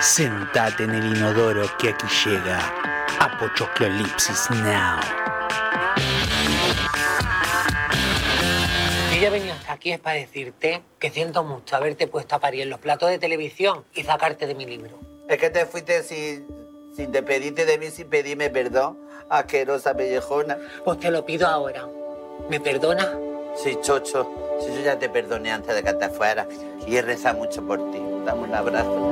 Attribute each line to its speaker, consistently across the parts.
Speaker 1: Sentate en el inodoro que aquí llega Apochoclolipsis Now.
Speaker 2: Yo ya venía hasta aquí es para decirte que siento mucho haberte puesto a parir en los platos de televisión y sacarte de mi libro.
Speaker 3: Es que te fuiste sin, sin despedirte de mí, sin pedirme perdón, asquerosa pellejona.
Speaker 2: Pues te lo pido ahora. ¿Me perdonas?
Speaker 3: Sí, chocho, si yo ya te perdoné antes de que te fueras y he rezado mucho por ti. Dame un abrazo.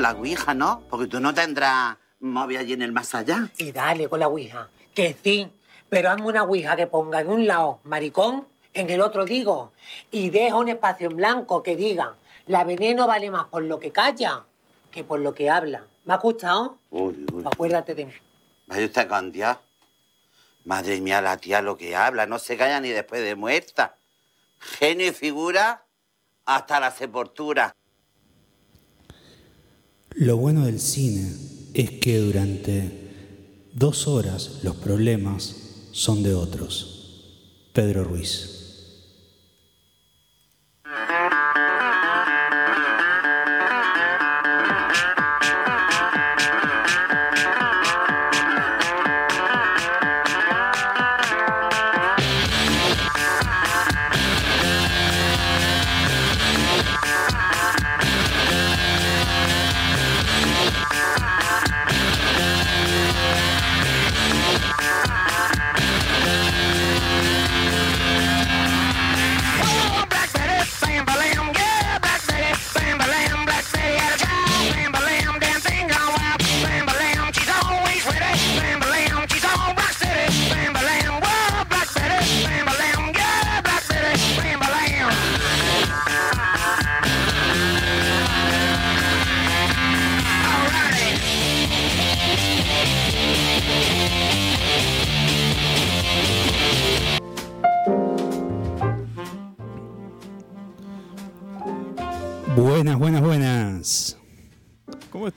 Speaker 3: La Ouija, ¿no? Porque tú no tendrás móvil allí en el más allá.
Speaker 2: Y dale con la ouija. Que sí, pero hazme una ouija que ponga en un lado maricón, en el otro digo, y deja un espacio en blanco que diga, la veneno vale más por lo que calla que por lo que habla. ¿Me has escuchado?
Speaker 3: Uy, uy.
Speaker 2: Acuérdate de mí.
Speaker 3: Vaya usted con Dios. Madre mía, la tía lo que habla, no se calla ni después de muerta. Genio y figura hasta la sepultura.
Speaker 1: Lo bueno del cine es que durante dos horas los problemas son de otros. Pedro Ruiz.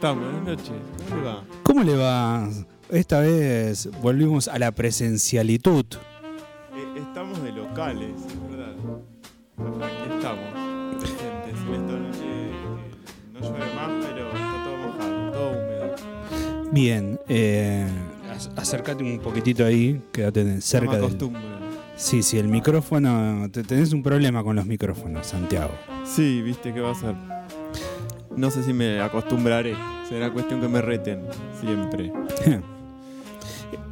Speaker 4: Están? Buenas noches. ¿Cómo le va?
Speaker 1: ¿Cómo le va? Esta vez volvimos a la presencialitud.
Speaker 4: Eh, estamos de locales, ¿verdad? Aquí estamos, presentes. En esta noche eh, no llueve más, pero está todo mojado, todo húmedo.
Speaker 1: Bien, eh, ac- acércate un poquitito ahí, quédate cerca del... Sí, sí, el micrófono, te- tenés un problema con los micrófonos, Santiago.
Speaker 4: Sí, viste qué va a ser. No sé si me acostumbraré. Será cuestión que me reten siempre.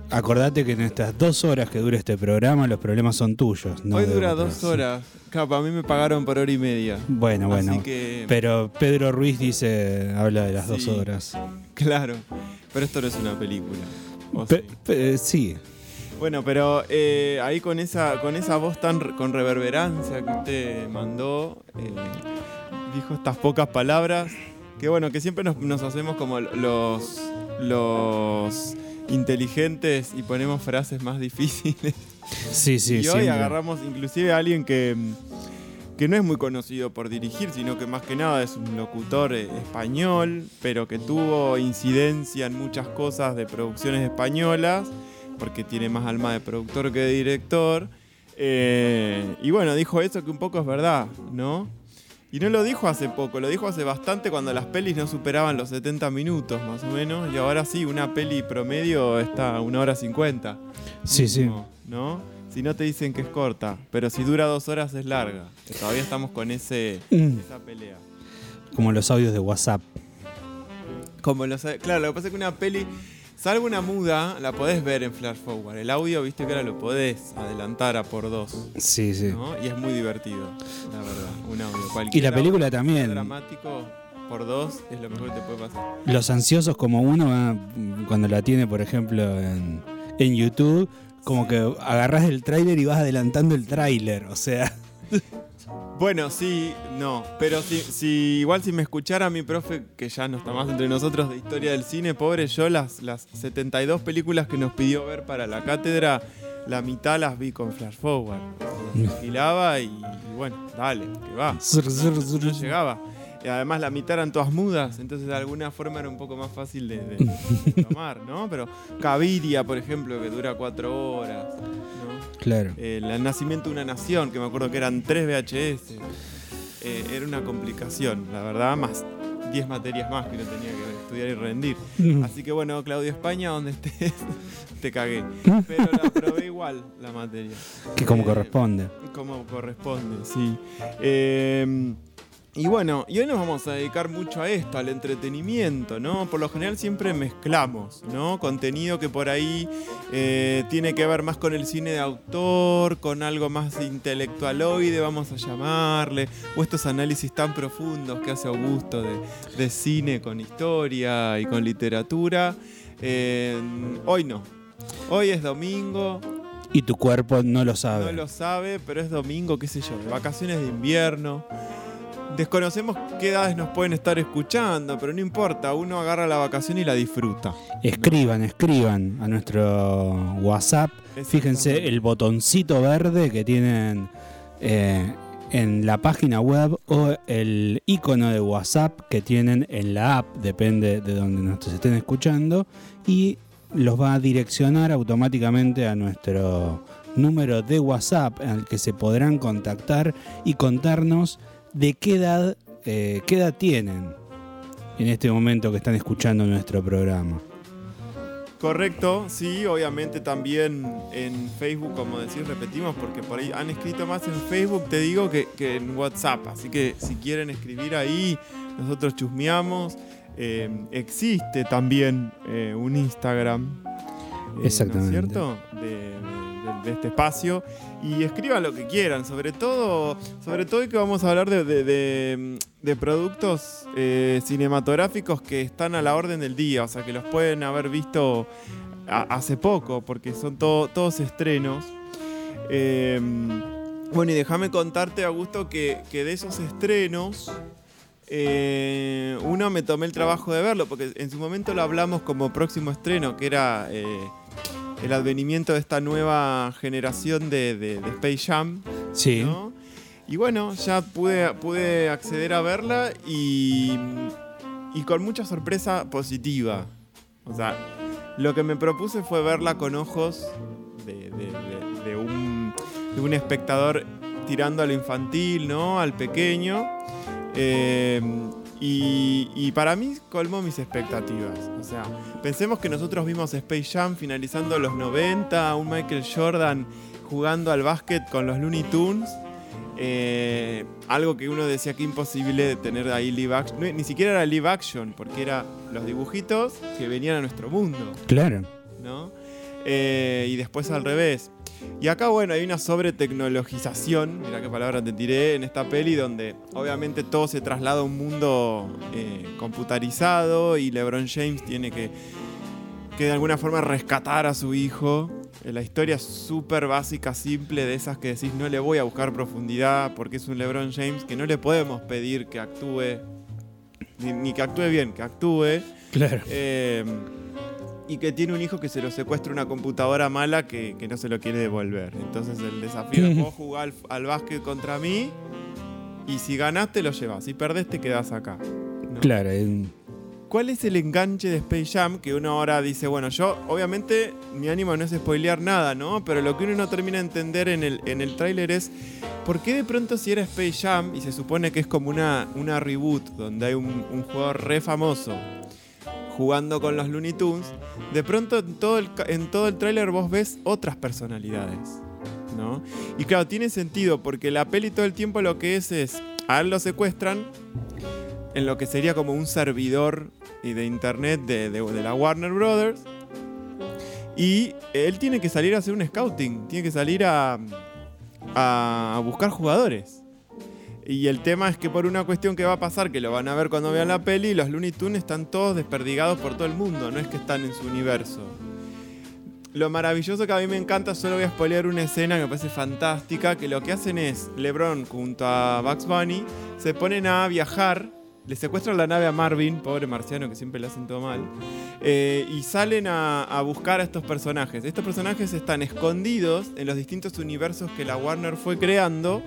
Speaker 1: Acordate que en estas dos horas que dure este programa los problemas son tuyos. no
Speaker 4: Hoy dura
Speaker 1: otros.
Speaker 4: dos horas. Capa, a mí me pagaron por hora y media.
Speaker 1: Bueno, bueno.
Speaker 4: Que,
Speaker 1: Pero Pedro Ruiz dice, habla de las dos horas.
Speaker 4: claro. Pero esto no es una película. ¿O
Speaker 1: Pe-
Speaker 4: sí?
Speaker 1: pe- sí,
Speaker 4: Bueno, pero eh, ahí con esa, con esa voz tan con reverberancia que usted mandó, eh, dijo estas pocas palabras, que bueno, que siempre nos, nos hacemos como los, los inteligentes y ponemos frases más difíciles.
Speaker 1: sí, sí.
Speaker 4: y hoy
Speaker 1: siempre.
Speaker 4: agarramos inclusive a alguien que, que no es muy conocido por dirigir, sino que más que nada es un locutor español, pero que tuvo incidencia en muchas cosas de producciones españolas, porque tiene más alma de productor que de director. Eh, y bueno, dijo eso que un poco es verdad, ¿no? Y no lo dijo hace poco, lo dijo hace bastante cuando las pelis no superaban los 70 minutos más o menos, y ahora sí, una peli promedio está a una hora 50.
Speaker 1: Sí, sí.
Speaker 4: No, ¿no? Si no te dicen que es corta, pero si dura dos horas es larga. Que todavía estamos con ese,
Speaker 1: Mm,
Speaker 4: esa pelea.
Speaker 1: Como los audios de WhatsApp.
Speaker 4: Como los, claro, lo que pasa es que una peli, salvo una muda, la podés ver en Flash Forward. El audio, viste que ahora lo podés adelantar a por dos.
Speaker 1: Sí, sí.
Speaker 4: ¿no? Y es muy divertido, la verdad, un audio.
Speaker 1: Y
Speaker 4: Cualquier
Speaker 1: la película
Speaker 4: audio
Speaker 1: también.
Speaker 4: dramático por dos es lo mejor que te puede pasar.
Speaker 1: Los ansiosos como uno, ah, cuando la tiene, por ejemplo, en, en YouTube, como que agarras el tráiler y vas adelantando el tráiler. O sea,
Speaker 4: Bueno, sí, no, pero si, si igual si me escuchara mi profe, que ya no está más entre nosotros de historia del cine, pobre yo, las, las 72 películas que nos pidió ver para la cátedra, la mitad las vi con Flash Forward. Las alquilaba y, y bueno, dale, que va. No llegaba. Y además la mitad eran todas mudas, entonces de alguna forma era un poco más fácil de, de tomar, ¿no? Pero Caviria, por ejemplo, que dura cuatro horas.
Speaker 1: Claro.
Speaker 4: Eh, el nacimiento de una nación, que me acuerdo que eran tres VHS. Eh, era una complicación, la verdad, más 10 materias más que no tenía que estudiar y rendir. Así que bueno, Claudio España, donde estés, te cagué. Pero la probé igual, la materia.
Speaker 1: Que como
Speaker 4: Eh,
Speaker 1: corresponde.
Speaker 4: Como corresponde, sí. Eh, y bueno, y hoy nos vamos a dedicar mucho a esto, al entretenimiento, ¿no? Por lo general siempre mezclamos, ¿no? Contenido que por ahí eh, tiene que ver más con el cine de autor, con algo más intelectualoide, vamos a llamarle, o estos análisis tan profundos que hace Augusto de, de cine con historia y con literatura. Eh, hoy no. Hoy es domingo,
Speaker 1: Y tu cuerpo no lo sabe.
Speaker 4: no lo sabe, pero es domingo, qué sé yo, de vacaciones de invierno. Desconocemos qué edades nos pueden estar escuchando, pero no importa, uno agarra la vacación y la disfruta.
Speaker 1: Escriban, escriban a nuestro WhatsApp. Fíjense el botoncito verde que tienen eh, en la página web o el icono de WhatsApp que tienen en la app, depende de donde nos estén escuchando, y los va a direccionar automáticamente a nuestro número de WhatsApp al que se podrán contactar y contarnos de qué edad, eh, qué edad tienen en este momento que están escuchando nuestro programa.
Speaker 4: Correcto, sí, obviamente también en Facebook, como decir, repetimos, porque por ahí han escrito más en Facebook, te digo, que, que en WhatsApp. Así que si quieren escribir ahí, nosotros chusmeamos. Eh, existe también eh, un Instagram. eh, ¿no es
Speaker 1: Exactamente.
Speaker 4: cierto? De, de- de- de este espacio. Y escriban lo que quieran, sobre todo, sobre todo que vamos a hablar de, productos eh, cinematográficos que están a la orden del día, o sea, que los pueden haber visto hace poco, porque son todo- todos estrenos. Eh, bueno, y déjame contarte, Augusto, que, que de esos estrenos, eh, uno me tomé el trabajo de verlo, porque en su momento lo hablamos como próximo estreno, que era eh, el advenimiento de esta nueva generación de, de- de Space Jam.
Speaker 1: Sí.
Speaker 4: ¿no? Y bueno, ya pude, pude acceder a verla y, y con mucha sorpresa positiva. O sea, lo que me propuse fue verla con ojos de, de- de- de un, de un espectador tirando a lo infantil, ¿no? Al pequeño. Eh, y, y para mí colmó mis expectativas. O sea, pensemos que nosotros vimos Space Jam finalizando los 90, un Michael Jordan jugando al básquet con los Looney Tunes. Eh, algo que uno decía que imposible de tener ahí live action. No, ni siquiera era live action, porque era los dibujitos que venían a nuestro mundo.
Speaker 1: Claro.
Speaker 4: ¿no? Eh, y después al revés. Y acá, bueno, hay una sobretecnologización, mira qué palabra te tiré, en esta peli donde obviamente todo se traslada a un mundo eh, computarizado y LeBron James tiene que, que de alguna forma rescatar a su hijo. Eh, La historia es súper básica, simple, de esas que decís no le voy a buscar profundidad porque es un LeBron James que no le podemos pedir que actúe, ni, ni que actúe bien, que actúe.
Speaker 1: Claro.
Speaker 4: Eh, y que tiene un hijo que se lo secuestra una computadora mala que, que no se lo quiere devolver. Entonces el desafío es vos jugás al, al básquet contra mí y si ganaste lo llevas, si perdés te quedás acá. ¿no?
Speaker 1: Claro. eh,
Speaker 4: ¿Cuál es el enganche de Space Jam? Que uno ahora dice, bueno, yo obviamente mi ánimo no es spoilear nada, ¿no? Pero lo que uno no termina de entender en el, en el tráiler es por qué de pronto si era Space Jam y se supone que es como una, una reboot donde hay un, un jugador re famoso jugando con los Looney Tunes, de pronto en todo el, en todo el vos ves otras personalidades, ¿no? Y claro, tiene sentido porque la peli todo el tiempo lo que es es, a él lo secuestran en lo que sería como un servidor de internet de, de- de la Warner Brothers. Y él tiene que salir a hacer un scouting, tiene que salir a, a buscar jugadores. Y el tema es que por una cuestión que va a pasar, que lo van a ver cuando vean la peli, los Looney Tunes están todos desperdigados por todo el mundo, no es que están en su universo. Lo maravilloso que a mí me encanta, solo voy a spoilear una escena que me parece fantástica, que lo que hacen es, LeBron junto a Bugs Bunny se ponen a viajar, le secuestran la nave a Marvin, pobre marciano que siempre le hacen todo mal, Eh, y salen a, a buscar a estos personajes. Estos personajes están escondidos en los distintos universos que la Warner fue creando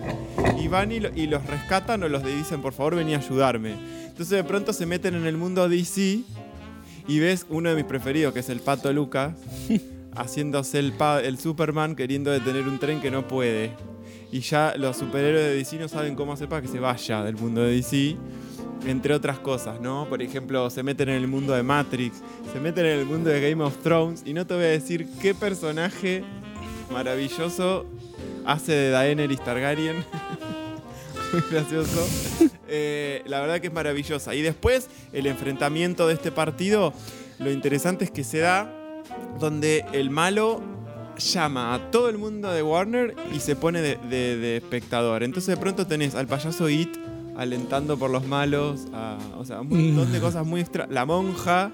Speaker 4: y van y, lo- y los rescatan o los dicen, por favor, vení a ayudarme. Entonces de pronto se meten en el mundo DC y ves uno de mis preferidos, que es el Pato Lucas, haciéndose el, pa- el Superman queriendo detener un tren que no puede. Y ya los superhéroes de DC no saben cómo hacer para que se vaya del mundo de DC. Entre otras cosas, ¿no? Por ejemplo, se meten en el mundo de Matrix, se meten en el mundo de Game of Thrones. Y no te voy a decir qué personaje maravilloso hace de Daenerys Targaryen. Muy gracioso. Eh, la verdad que es maravillosa. Y después, el enfrentamiento de este partido, lo interesante es que se da donde el malo llama a todo el mundo de Warner y se pone de, de- espectador. Entonces de pronto tenés al payaso It alentando por los malos, a- o sea, un montón de cosas muy extrañas. La monja,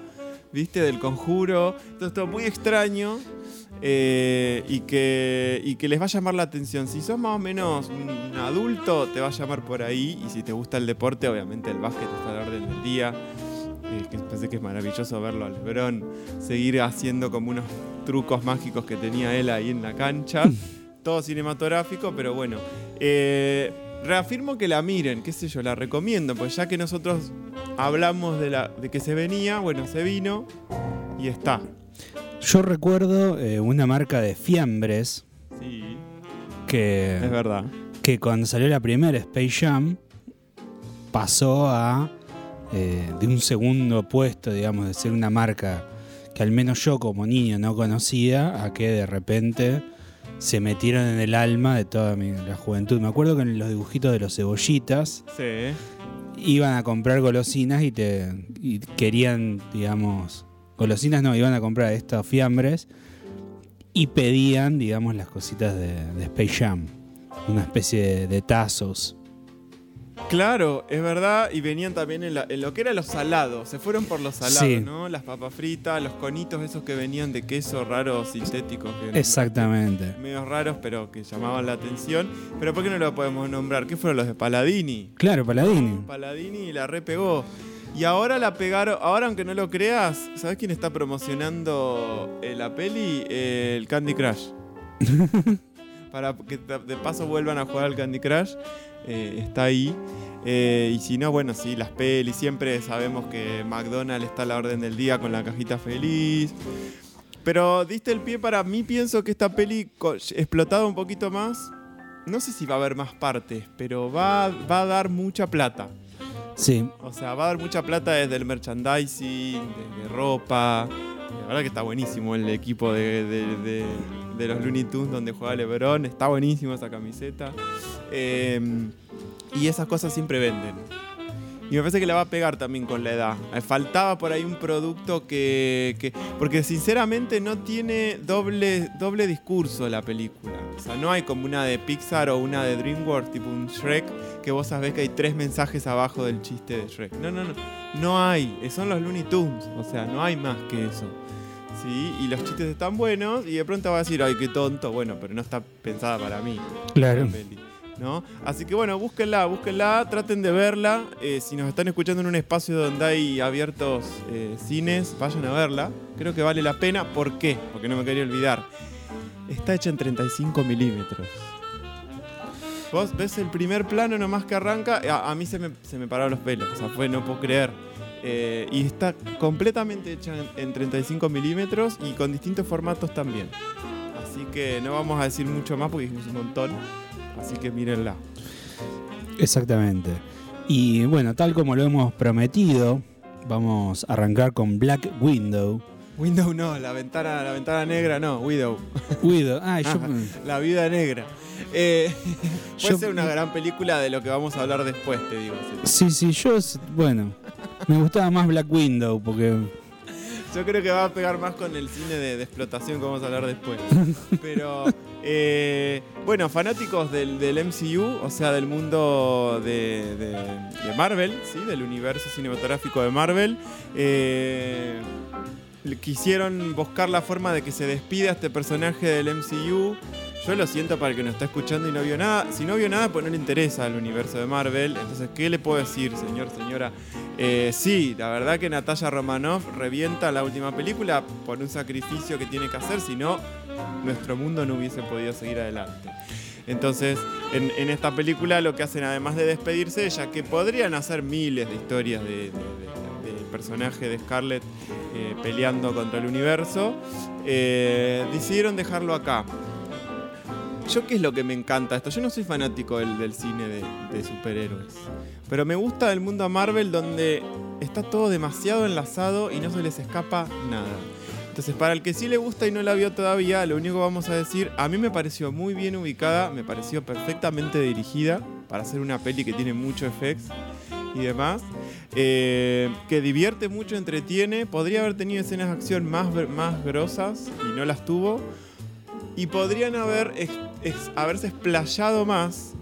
Speaker 4: viste, del conjuro. Entonces todo muy extraño. eh, y, que, y que les va a llamar la atención. Si sos más o menos un adulto, te va a llamar por ahí. Y si te gusta el deporte, obviamente el básquet está a la orden del día. Eh, que pensé que es maravilloso verlo a Lebron seguir haciendo como unos trucos mágicos que tenía él ahí en la cancha. Todo cinematográfico, pero bueno. Eh, reafirmo que la miren, qué sé yo, la recomiendo, pues ya que nosotros hablamos de, la, de que se venía, bueno, se vino y está.
Speaker 1: Yo recuerdo eh, una marca de fiambres
Speaker 4: Sí,
Speaker 1: que,
Speaker 4: es verdad.
Speaker 1: que cuando salió la primera Space Jam pasó a eh, de un segundo puesto, digamos, de ser una marca que al menos yo como niño no conocía, a que de repente se metieron en el alma de toda mi, la juventud. Me acuerdo que en los dibujitos de los cebollitas
Speaker 4: Sí.
Speaker 1: iban a comprar golosinas y te y querían, digamos, golosinas no, iban a comprar estos fiambres y pedían, digamos, las cositas de, de Space Jam, una especie de, de tazos.
Speaker 4: Claro, es verdad, y venían también en, la- en lo que era los salados, se fueron por los salados,
Speaker 1: Sí.
Speaker 4: ¿no? Las papas fritas, los conitos esos que venían de queso raros, sintéticos. que-
Speaker 1: Exactamente.
Speaker 4: Medios raros, pero que llamaban la atención. Pero ¿por qué no lo podemos nombrar? ¿Qué fueron los de Paladini?
Speaker 1: Claro, Paladini.
Speaker 4: Paladini la repegó. Y ahora la pegaron, ahora aunque no lo creas, ¿sabes quién está promocionando eh, la peli? Eh, el Candy Crush. Para que de paso vuelvan a jugar al Candy Crush. eh, está ahí. Eh, y si no, bueno, sí, las pelis. Siempre sabemos que McDonald's está a la orden del día con la cajita feliz. Pero diste el pie para mí, pienso que esta peli explotada un poquito más. No sé si va a haber más partes, pero va, va a dar mucha plata.
Speaker 1: Sí,
Speaker 4: O sea, va a dar mucha plata desde el merchandising, desde ropa. La verdad que está buenísimo el equipo de, de- de- de los Looney Tunes donde juega LeBron. Está buenísimo esa camiseta. Eh, y esas cosas siempre venden. Y me parece que la va a pegar también con la edad. Faltaba por ahí un producto que. que- porque sinceramente no tiene doble, doble discurso la película. O sea, no hay como una de Pixar o una de DreamWorks, tipo un Shrek, que vos sabés que hay tres mensajes abajo del chiste de Shrek. No, no, no. No hay. Son los Looney Tunes. O sea, no hay más que eso. ¿Sí? Y los chistes están buenos y de pronto va a decir, ay, qué tonto. Bueno, pero no está pensada para mí
Speaker 1: claro.
Speaker 4: peli, ¿no? Así que bueno, búsquenla, búsquenla, traten de verla. Eh, si nos están escuchando en un espacio donde hay abiertos eh, cines, vayan a verla. Creo que vale la pena. ¿Por qué? Porque no me quería olvidar. Está hecha en 35 milímetros. Vos ves el primer plano nomás que arranca, a, a mí se me, se me pararon los pelos, o sea, fue, no puedo creer. Eh, y está completamente hecha en, en 35 milímetros y con distintos formatos también. Así que no vamos a decir mucho más porque dijimos un montón. Así que mírenla.
Speaker 1: Exactamente. Y bueno, tal como lo hemos prometido, vamos a arrancar con Black Window.
Speaker 4: Window no, la ventana, la ventana negra no, Widow.
Speaker 1: Widow. Ah, yo,
Speaker 4: La vida negra. Eh, puede
Speaker 1: Yo-
Speaker 4: ser una gran película de lo que vamos a hablar después, te digo.
Speaker 1: sí, sí, yo, bueno, me gustaba más Black Window porque
Speaker 4: Yo creo que va a pegar más con el cine de, de explotación que vamos a hablar después. Pero, eh, bueno, fanáticos del, del MCU, o sea, del mundo de, de- de Marvel, ¿sí? del universo cinematográfico de Marvel, eh, quisieron buscar la forma de que se despida este personaje del MCU. Yo lo siento para el que nos está escuchando y no vio nada. Si no vio nada, pues no le interesa el universo de Marvel. Entonces, ¿qué le puedo decir, señor, señora? Eh, sí, la verdad que Natalia Romanoff revienta la última película por un sacrificio que tiene que hacer, si no, nuestro mundo no hubiese podido seguir adelante. Entonces, en, esta película lo que hacen, además de despedirse, ya que podrían hacer miles de historias de, de- de- del personaje de Scarlett eh, peleando contra el universo, eh, decidieron dejarlo acá. Yo qué es lo que me encanta esto. Yo no soy fanático del, cine de, superhéroes. Pero me gusta el mundo Marvel donde está todo demasiado enlazado y no se les escapa nada. Entonces, para el que sí le gusta y no la vio todavía, lo único que vamos a decir, a mí me pareció muy bien ubicada, me pareció perfectamente dirigida para hacer una peli que tiene mucho effects y demás. eh, que divierte mucho, entretiene. Podría haber tenido escenas de acción más, más grosas y no las tuvo. Y podrían haber ex- haberse explayado más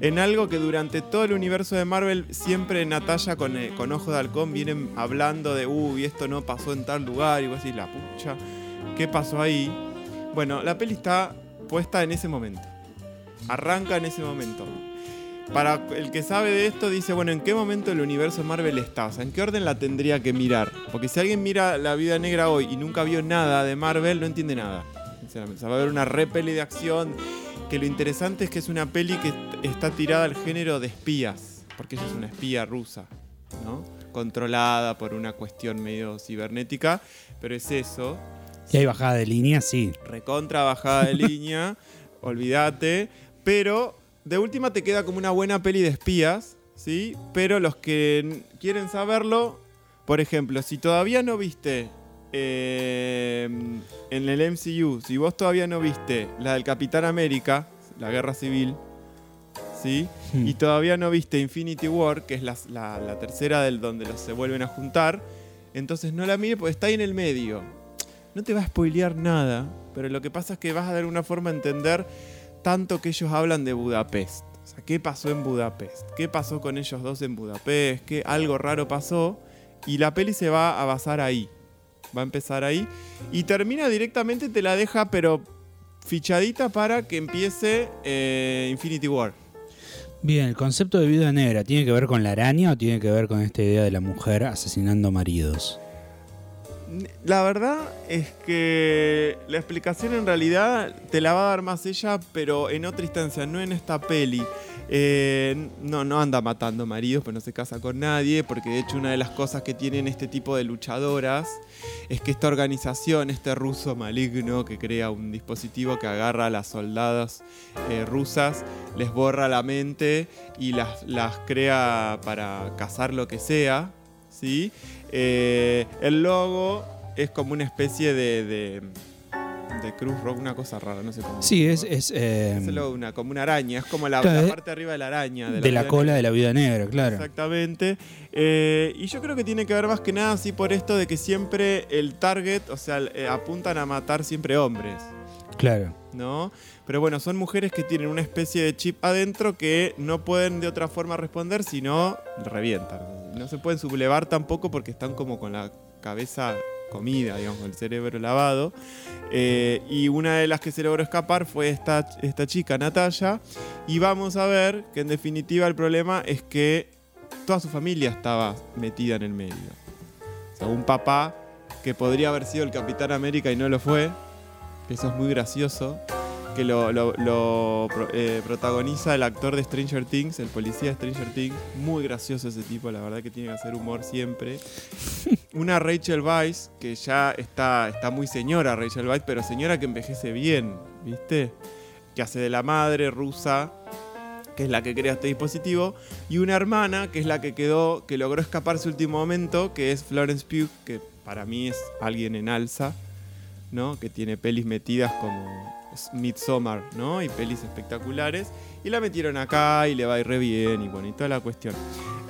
Speaker 4: en algo que durante todo el universo de Marvel siempre Natalia con, eh, con Ojo de Halcón vienen hablando de, uy, esto no pasó en tal lugar, y vos decís, la pucha, ¿qué pasó ahí? Bueno, la peli está puesta en ese momento. Arranca en ese momento. Para el que sabe de esto, dice, bueno, ¿en qué momento el universo Marvel está? O sea, ¿en qué orden la tendría que mirar? Porque si alguien mira La Vida Negra hoy y nunca vio nada de Marvel, no entiende nada. Sinceramente. O sea, va a ver una re peli de acción, que lo interesante es que es una peli que est- está tirada al género de espías, porque ella es una espía rusa, ¿no? Controlada por una cuestión medio cibernética, pero es eso,
Speaker 1: Y hay bajada de línea, sí.
Speaker 4: recontra bajada de línea, olvídate, pero de última te queda como una buena peli de espías, ¿sí? Pero los que quieren saberlo, por ejemplo, si todavía no viste eh, en el MCU, si vos todavía no viste la del Capitán América, la Guerra Civil, ¿sí?
Speaker 1: Hmm.
Speaker 4: Y todavía no viste Infinity War, que es la, la- la tercera del donde los se vuelven a juntar, entonces no la mire porque está ahí en el medio. No te va a spoilear nada, pero lo que pasa es que vas a de alguna forma a entender tanto que ellos hablan de Budapest. O sea, ¿qué pasó en Budapest? ¿Qué pasó con ellos dos en Budapest? ¿Qué algo raro pasó? Y la peli se va a basar ahí. Va a empezar ahí. Y termina directamente, te la deja, pero fichadita para que empiece eh, Infinity War.
Speaker 1: Bien, el concepto de viuda negra, ¿tiene que ver con la araña o tiene que ver con esta idea de la mujer asesinando maridos?
Speaker 4: La verdad es que la explicación en realidad te la va a dar más ella, pero en otra instancia, no en esta peli. Eh, no, no anda matando maridos, pues no se casa con nadie, porque de hecho una de las cosas que tienen este tipo de luchadoras es que esta organización, este ruso maligno que crea un dispositivo que agarra a las soldadas eh, rusas, les borra la mente y las, las crea para cazar lo que sea, ¿sí? Eh, el logo es como una especie de, de, de cruz rock, una cosa rara, no sé cómo.
Speaker 1: Sí, es, es, eh,
Speaker 4: Es una, como una araña, es como la,
Speaker 1: Claro,
Speaker 4: la
Speaker 1: es-
Speaker 4: parte de arriba de la araña.
Speaker 1: de la
Speaker 4: vida
Speaker 1: cola
Speaker 4: negra.
Speaker 1: de la viuda negra, claro.
Speaker 4: Exactamente. Eh, y yo creo que tiene que ver más que nada así por esto de que siempre el target, o sea, eh, apuntan a matar siempre hombres.
Speaker 1: Claro.
Speaker 4: ¿No? Pero bueno, son mujeres que tienen una especie de chip adentro que no pueden de otra forma responder, sino revientan. No se pueden sublevar tampoco porque están como con la cabeza comida, digamos, el cerebro lavado. Eh, y una de las que se logró escapar fue esta, esta chica, Natalia. Y vamos a ver que en definitiva el problema es que toda su familia estaba metida en el medio. O sea, un papá que podría haber sido el Capitán América y no lo fue, que eso es muy gracioso, que lo, lo- lo pro- eh, protagoniza el actor de Stranger Things, el policía de Stranger Things, muy gracioso ese tipo, la verdad que tiene que hacer humor siempre. Una Rachel Weisz, que ya está, está muy señora Rachel Weisz, pero señora que envejece bien, ¿viste? Que hace de la madre rusa, que es la que crea este dispositivo, y una hermana, que es la que quedó, que logró escapar su último momento, que es Florence Pugh, que para mí es alguien en alza, ¿no? Que tiene pelis metidas como Midsommar, ¿no? Y pelis espectaculares. Y la metieron acá y le va a ir re bien y bueno, y toda la cuestión.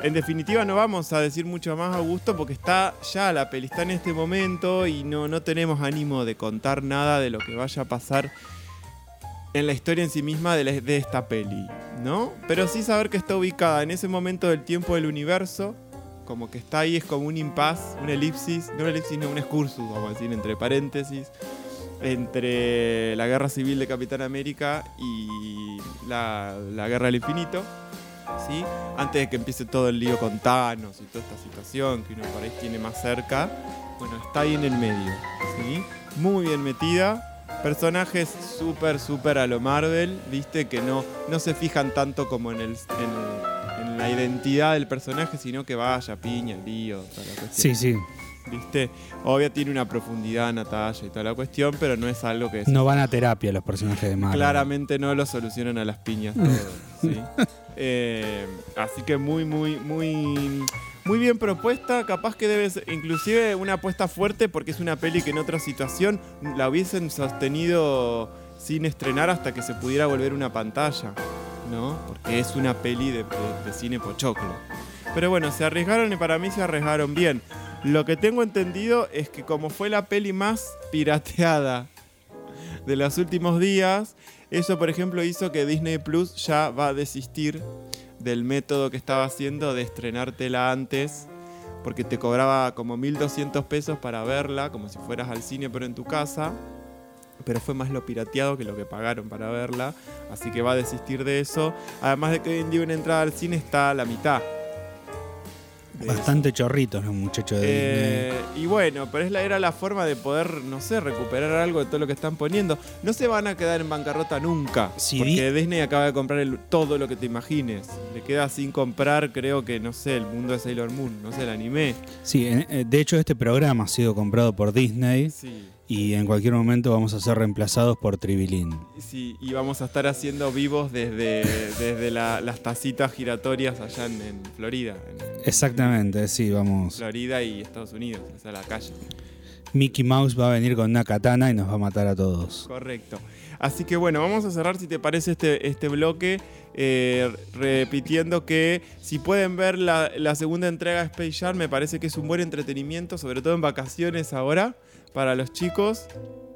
Speaker 4: En definitiva no vamos a decir mucho más Augusto porque está ya la peli, está en este momento y no, no tenemos ánimo de contar nada de lo que vaya a pasar en la historia en sí misma de, de esta peli, ¿no? Pero sí saber que está ubicada en ese momento del tiempo del universo, como que está ahí, es como un impas, una elipsis, no una elipsis, no un excursus, vamos a decir, entre paréntesis, entre la guerra civil de Capitán América y la, guerra del infinito. ¿sí? Antes de que empiece todo el lío con Thanos y toda esta situación que uno por ahí tiene más cerca. Bueno, está ahí en el medio, ¿sí? Muy bien metida. Personajes súper, súper a lo Marvel, viste, que no, no se fijan tanto como en, el, la identidad del personaje, sino que vaya, piña, lío, toda la cuestión.
Speaker 1: Sí, sí.
Speaker 4: ¿Viste? Obvio tiene una profundidad Natalia y toda la cuestión, pero no es algo que
Speaker 1: No van a terapia los personajes de Marvel.
Speaker 4: claramente no lo solucionan a las piñas todo, ¿sí? Eh, así que muy, muy, muy, muy bien propuesta. Capaz que debe ser, inclusive una apuesta fuerte porque es una peli que en otra situación la hubiesen sostenido sin estrenar hasta que se pudiera volver una pantalla, ¿no? Porque es una peli de, de- cine pochoclo. Pero bueno, se arriesgaron y para mí se arriesgaron bien. Lo que tengo entendido es que como fue la peli más pirateada de los últimos días, eso por ejemplo hizo que Disney Plus ya va a desistir del método que estaba haciendo de estrenártela antes, porque te cobraba como 1.200 pesos para verla, como si fueras al cine pero en tu casa, pero fue más lo pirateado que lo que pagaron para verla, así que va a desistir de eso. Además de que hoy en día una entrada al cine está a la mitad. eso.
Speaker 1: Bastante chorritos los muchachos de
Speaker 4: Eh, y bueno, pero es la, era la forma de poder, no sé, recuperar algo de todo lo que están poniendo. No se van a quedar en bancarrota nunca.
Speaker 1: Sí,
Speaker 4: porque Disney acaba de comprar el- todo lo que te imagines. Le queda sin comprar, creo que, no sé, el mundo de Sailor Moon, no sé, el anime.
Speaker 1: Disney. Sí, eh, de hecho este programa ha sido comprado por Disney
Speaker 4: Sí.
Speaker 1: Y en cualquier momento vamos a ser reemplazados por Tribilín.
Speaker 4: Sí, y vamos a estar haciendo vivos desde, desde la- las tacitas giratorias allá en, en Florida. En
Speaker 1: Exactamente, sí, vamos.
Speaker 4: Florida y Estados Unidos, o sea, la calle.
Speaker 1: Mickey Mouse va a venir con una katana y nos va a matar a todos.
Speaker 4: Correcto. Así que bueno, vamos a cerrar, si te parece, este, este bloque eh, repitiendo que si pueden ver la, la segunda entrega de Space Jam, me parece que es un buen entretenimiento, sobre todo en vacaciones ahora, para los chicos.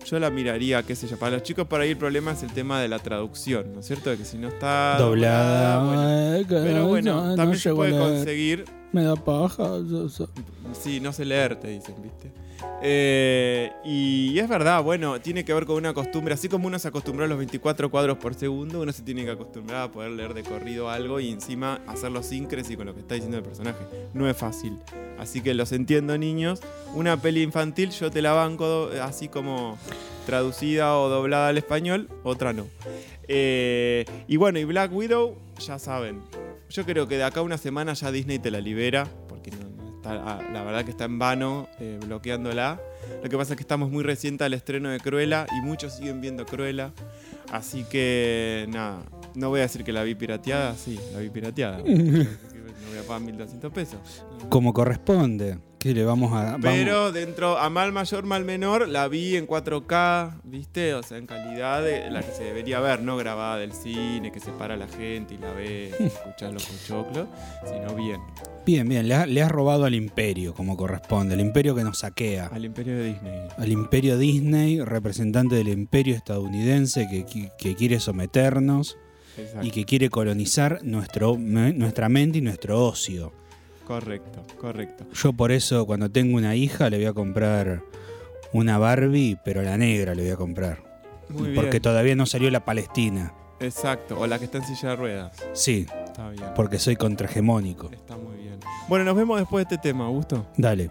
Speaker 4: Yo la miraría, qué sé yo, para los chicos por ahí el problema es el tema de la traducción, ¿no es cierto? De que si no está
Speaker 1: Doblada.
Speaker 4: bueno.
Speaker 1: Ay, que
Speaker 4: Pero
Speaker 1: no,
Speaker 4: bueno,
Speaker 1: no
Speaker 4: también se puede conseguir
Speaker 1: Me da paja. yo-
Speaker 4: Sí, no sé leer, te dicen, ¿viste? Eh, y es verdad, bueno, tiene que ver con una costumbre. Así como uno se acostumbró a los 24 cuadros por segundo, uno se tiene que acostumbrar a poder leer de corrido algo y encima hacerlo síncresis con lo que está diciendo el personaje. No es fácil. Así que los entiendo, niños. Una peli infantil, yo te la banco así como traducida o doblada al español, otra no. Eh, y bueno, y Black Widow, ya saben. Yo creo que de acá a una semana ya Disney te la libera, porque no- no está- ah, la verdad que está en vano eh, bloqueándola. Lo que pasa es que estamos muy recientes al estreno de Cruella y muchos siguen viendo Cruella. Así que nada, no voy a decir que la vi pirateada, sí, la vi pirateada. no voy a pagar 1.200 pesos.
Speaker 1: Como corresponde. Que le vamos a. vamos-
Speaker 4: Pero dentro, a mal mayor, mal menor, la vi en 4K, ¿viste? O sea, en calidad de la que se debería ver, no grabada del cine, que se para la gente y la ve, escuchas los pochoclos, sino bien,
Speaker 1: Bien, bien. Le, ha- le has robado al imperio, como corresponde. El imperio que nos saquea.
Speaker 4: al imperio de Disney.
Speaker 1: Al imperio Disney, representante del imperio estadounidense que, que quiere someternos
Speaker 4: Exacto.
Speaker 1: y que quiere colonizar nuestro, nuestra mente y nuestro ocio.
Speaker 4: Correcto, correcto.
Speaker 1: Yo por eso cuando tengo una hija le voy a comprar una Barbie, pero la negra le voy a comprar.
Speaker 4: Muy bien.
Speaker 1: porque todavía no salió la Palestina.
Speaker 4: Exacto, o la que está en silla de ruedas.
Speaker 1: Sí,
Speaker 4: Está bien.
Speaker 1: porque soy contrahegemónico.
Speaker 4: Está muy bien. Bueno, nos vemos después de este tema, Augusto.
Speaker 1: Dale.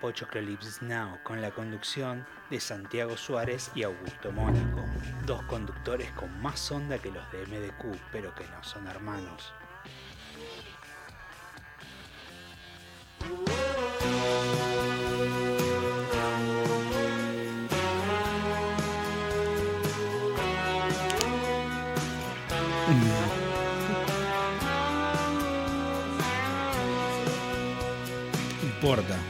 Speaker 5: Apochoclolips Now, con la conducción de Santiago Suárez y Augusto Mónaco, dos conductores con más onda que los de MDQ, pero que no son hermanos.
Speaker 1: No importa.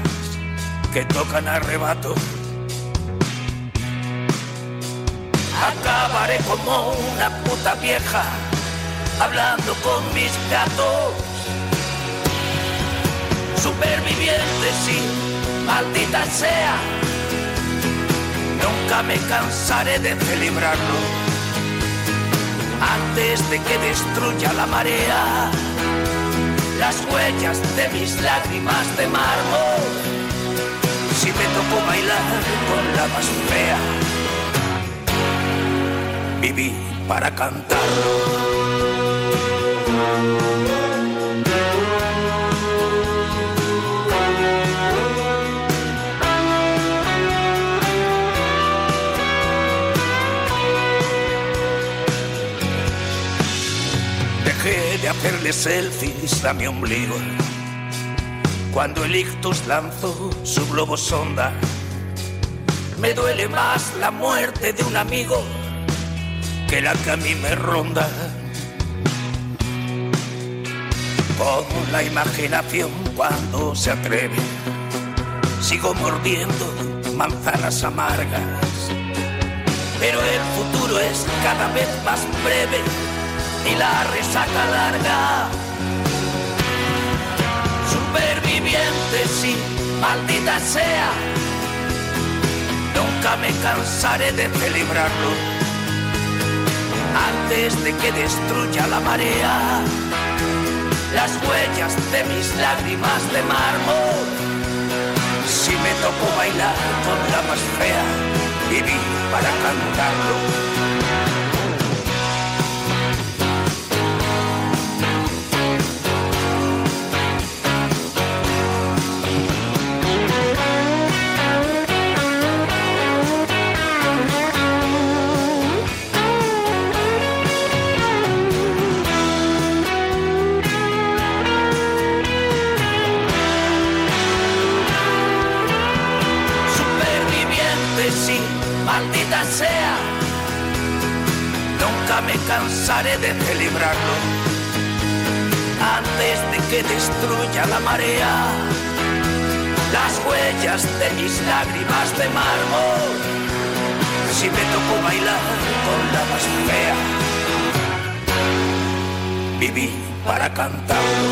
Speaker 6: que tocan arrebato. Acabaré como una puta vieja hablando con mis gatos. Superviviente, sí, maldita sea. Nunca me cansaré de celebrarlo antes de que destruya la marea las huellas de mis lágrimas de mármol. Si me tocó bailar con la más fea, viví para cantarlo. Dejé de hacerle selfies a mi ombligo cuando el ictus lanzó su globo sonda. Me duele más la muerte de un amigo que la que a mí me ronda. Como la imaginación cuando se atreve, sigo mordiendo manzanas amargas. Pero el futuro es cada vez más breve y la resaca larga. Superviviente, sí, maldita sea. Nunca me cansaré de celebrarlo antes de que destruya la marea las huellas de mis lágrimas de mármol. Si me tocó bailar con la más fea, viví para cantarlo. Cansaré de celebrarlo antes de que destruya la marea las huellas de mis lágrimas de mármol. Si me tocó bailar con la más fea, viví para cantarlo.